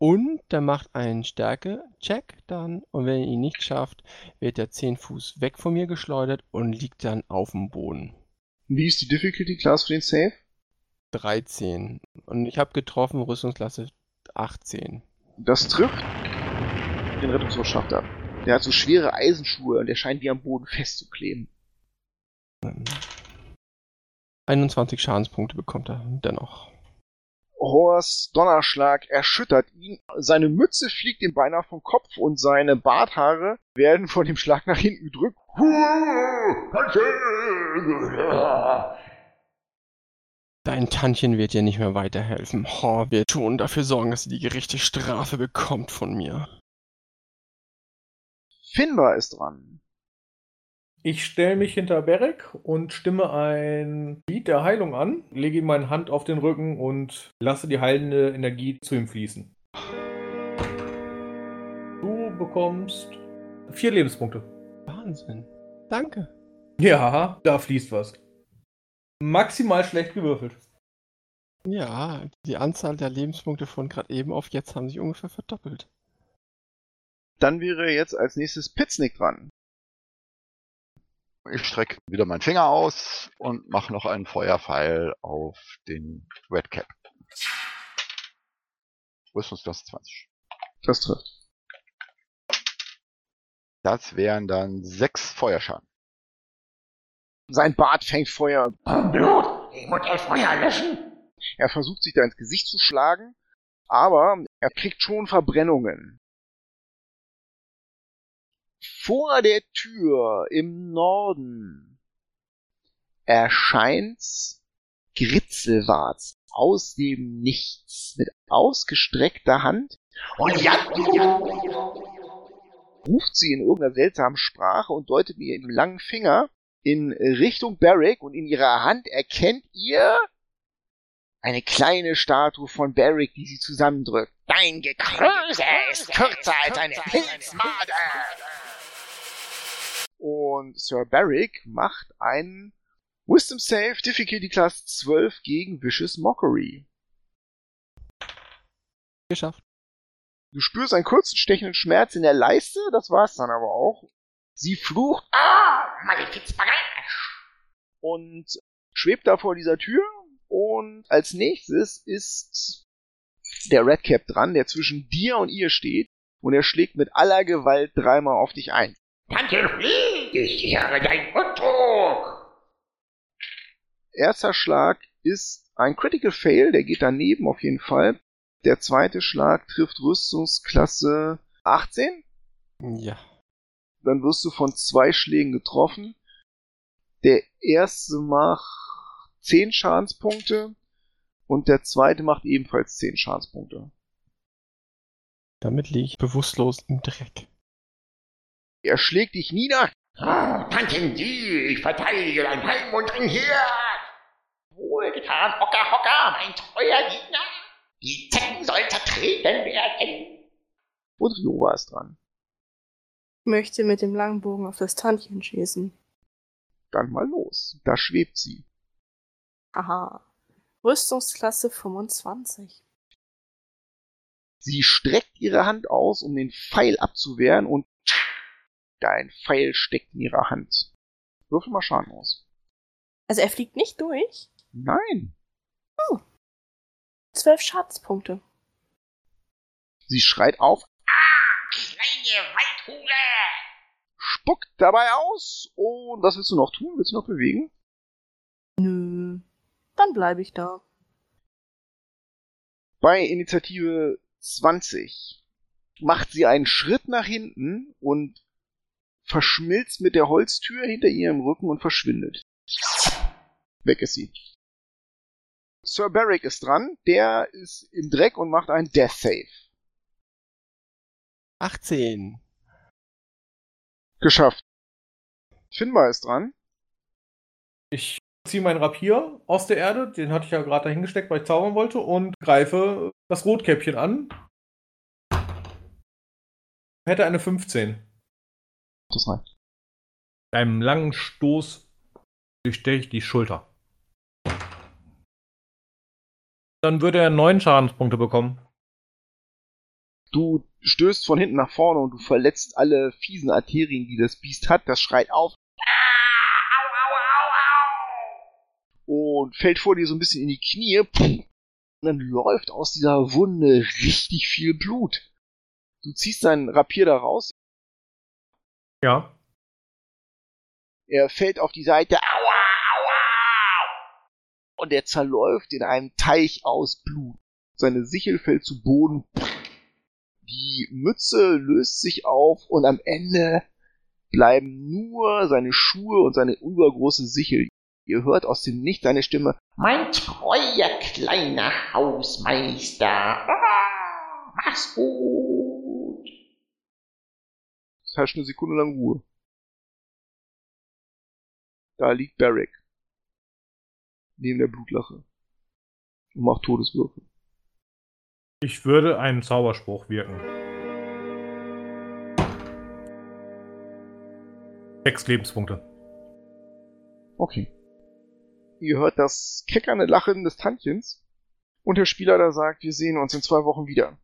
Und der macht einen Stärke-Check dann. Und wenn er ihn nicht schafft, wird er 10 Fuß weg von mir geschleudert und liegt dann auf dem Boden. Wie ist die Difficulty Class für den Save? 13. Und ich habe getroffen, Rüstungsklasse 18. Das trifft. Den Rettungswurf schafft er. Der hat so schwere Eisenschuhe und der scheint wie am Boden festzukleben. 21 Schadenspunkte bekommt er dennoch. Horst Donnerschlag erschüttert ihn. Seine Mütze fliegt ihm beinahe vom Kopf und seine Barthaare werden von dem Schlag nach hinten gedrückt. Dein Tantchen wird dir nicht mehr weiterhelfen. Oh, wir tun dafür sorgen, dass sie die gerechte Strafe bekommt von mir. Finbar ist dran. Ich stelle mich hinter Beric und stimme ein Lied der Heilung an, lege ihm meine Hand auf den Rücken und lasse die heilende Energie zu ihm fließen. Du bekommst vier Lebenspunkte. Wahnsinn. Danke. Ja, da fließt was. Maximal schlecht gewürfelt. Ja, die Anzahl der Lebenspunkte von gerade eben auf jetzt haben sich ungefähr verdoppelt. Dann wäre jetzt als nächstes Pitznick dran. Ich strecke wieder meinen Finger aus und mache noch einen Feuerpfeil auf den Redcap. Rüstungsklasse 20. Das trifft. Das wären dann sechs Feuerschaden. Sein Bart fängt Feuer. Blut! Ich muss das Feuer löschen! Er versucht sich da ins Gesicht zu schlagen, aber er kriegt schon Verbrennungen. Vor der Tür im Norden erscheint Gritzelwarz aus dem Nichts mit ausgestreckter Hand Und ja, ja, ruft sie in irgendeiner seltsamen Sprache und deutet mir im langen Finger in Richtung Barrick und in ihrer Hand erkennt ihr eine kleine Statue von Barrick, die sie zusammendrückt. dein Gekröse ist kürzer als eine Pilzmade! Und Sir Barrick macht einen Wisdom Save Difficulty Class 12 gegen Vicious Mockery. Geschafft. Du spürst einen kurzen stechenden Schmerz in der Leiste, das war's dann aber auch. Sie flucht Ah, Malefiz Bagage! und schwebt da vor dieser Tür. Und als nächstes ist der Redcap dran, der zwischen dir und ihr steht. Und er schlägt mit aller Gewalt dreimal auf dich ein. Tante flieh, ich sichere dein Untrug! Erster Schlag ist ein Critical Fail, der geht daneben auf jeden Fall. Der zweite Schlag trifft Rüstungsklasse 18. Ja. Dann wirst du von zwei Schlägen getroffen. Der erste macht 10 Schadenspunkte und der zweite macht ebenfalls 10 Schadenspunkte. Damit liege ich bewusstlos im Dreck. Er schlägt dich nieder. Ah, Tante die, ich verteidige dein Heim und dein Herd! Wohlgetan, Hocker, Hocker, mein treuer Gegner! Die Zecken sollen zertreten werden! Und Riova ist dran. Ich möchte mit dem Langbogen auf das Tantchen schießen. Dann mal los. Da schwebt sie. Aha. Rüstungsklasse 25. Sie streckt ihre Hand aus, um den Pfeil abzuwehren und dein Pfeil steckt in ihrer Hand. Würfel mal Schaden aus. Also er fliegt nicht durch. Nein. Zwölf Schadenspunkte. Sie schreit auf, Kleine Waldhure! spuckt dabei aus und was willst du noch tun? Willst du noch bewegen? Nö. Dann bleibe ich da. Bei Initiative 20 macht sie einen Schritt nach hinten und verschmilzt mit der Holztür hinter ihrem Rücken und verschwindet. Weg ist sie. Sir Barrick ist dran. Der ist im Dreck und macht einen Death Save. 18. Geschafft. Finbar ist dran. Ich ziehe meinen Rapier aus der Erde, den hatte ich ja gerade dahin gesteckt, weil ich zaubern wollte, und greife das Rotkäppchen an. Hätte eine 15. Das reicht. Mit einem langen Stoß durchsteche ich die Schulter. Dann würde er neun Schadenspunkte bekommen. Du stößt von hinten nach vorne und du verletzt alle fiesen Arterien, die das Biest hat. Das schreit auf. Und fällt vor dir so ein bisschen in die Knie. Und dann läuft aus dieser Wunde richtig viel Blut. Du ziehst deinen Rapier da raus. Ja. Er fällt auf die Seite. Aua, aua. Und er zerläuft in einem Teich aus Blut. Seine Sichel fällt zu Boden. Die Mütze löst sich auf und am Ende bleiben nur seine Schuhe und seine übergroße Sichel. Ihr hört aus dem Nichts seine Stimme. Mein treuer kleiner Hausmeister. Ah, mach's gut. Herrscht eine Sekunde lang Ruhe. Da liegt Barrick. Neben der Blutlache. Und macht Todeswürfe. Ich würde einen Zauberspruch wirken. Sechs Lebenspunkte. Okay. Ihr hört das keckernde Lachen des Tantchens. Und der Spieler da sagt, wir sehen uns in zwei Wochen wieder.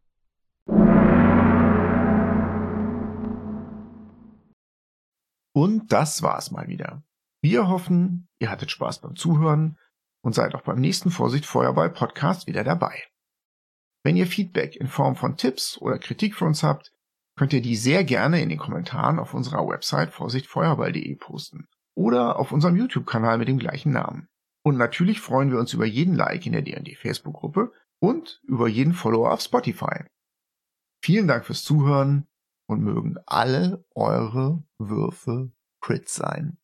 Und das war's mal wieder. Wir hoffen, ihr hattet Spaß beim Zuhören und seid auch beim nächsten Vorsicht Feuerball Podcast wieder dabei. Wenn ihr Feedback in Form von Tipps oder Kritik für uns habt, könnt ihr die sehr gerne in den Kommentaren auf unserer Website vorsichtfeuerball.de posten oder auf unserem YouTube-Kanal mit dem gleichen Namen. Und natürlich freuen wir uns über jeden Like in der D&D Facebook-Gruppe und über jeden Follower auf Spotify. Vielen Dank fürs Zuhören und mögen alle eure Würfe Crit sein.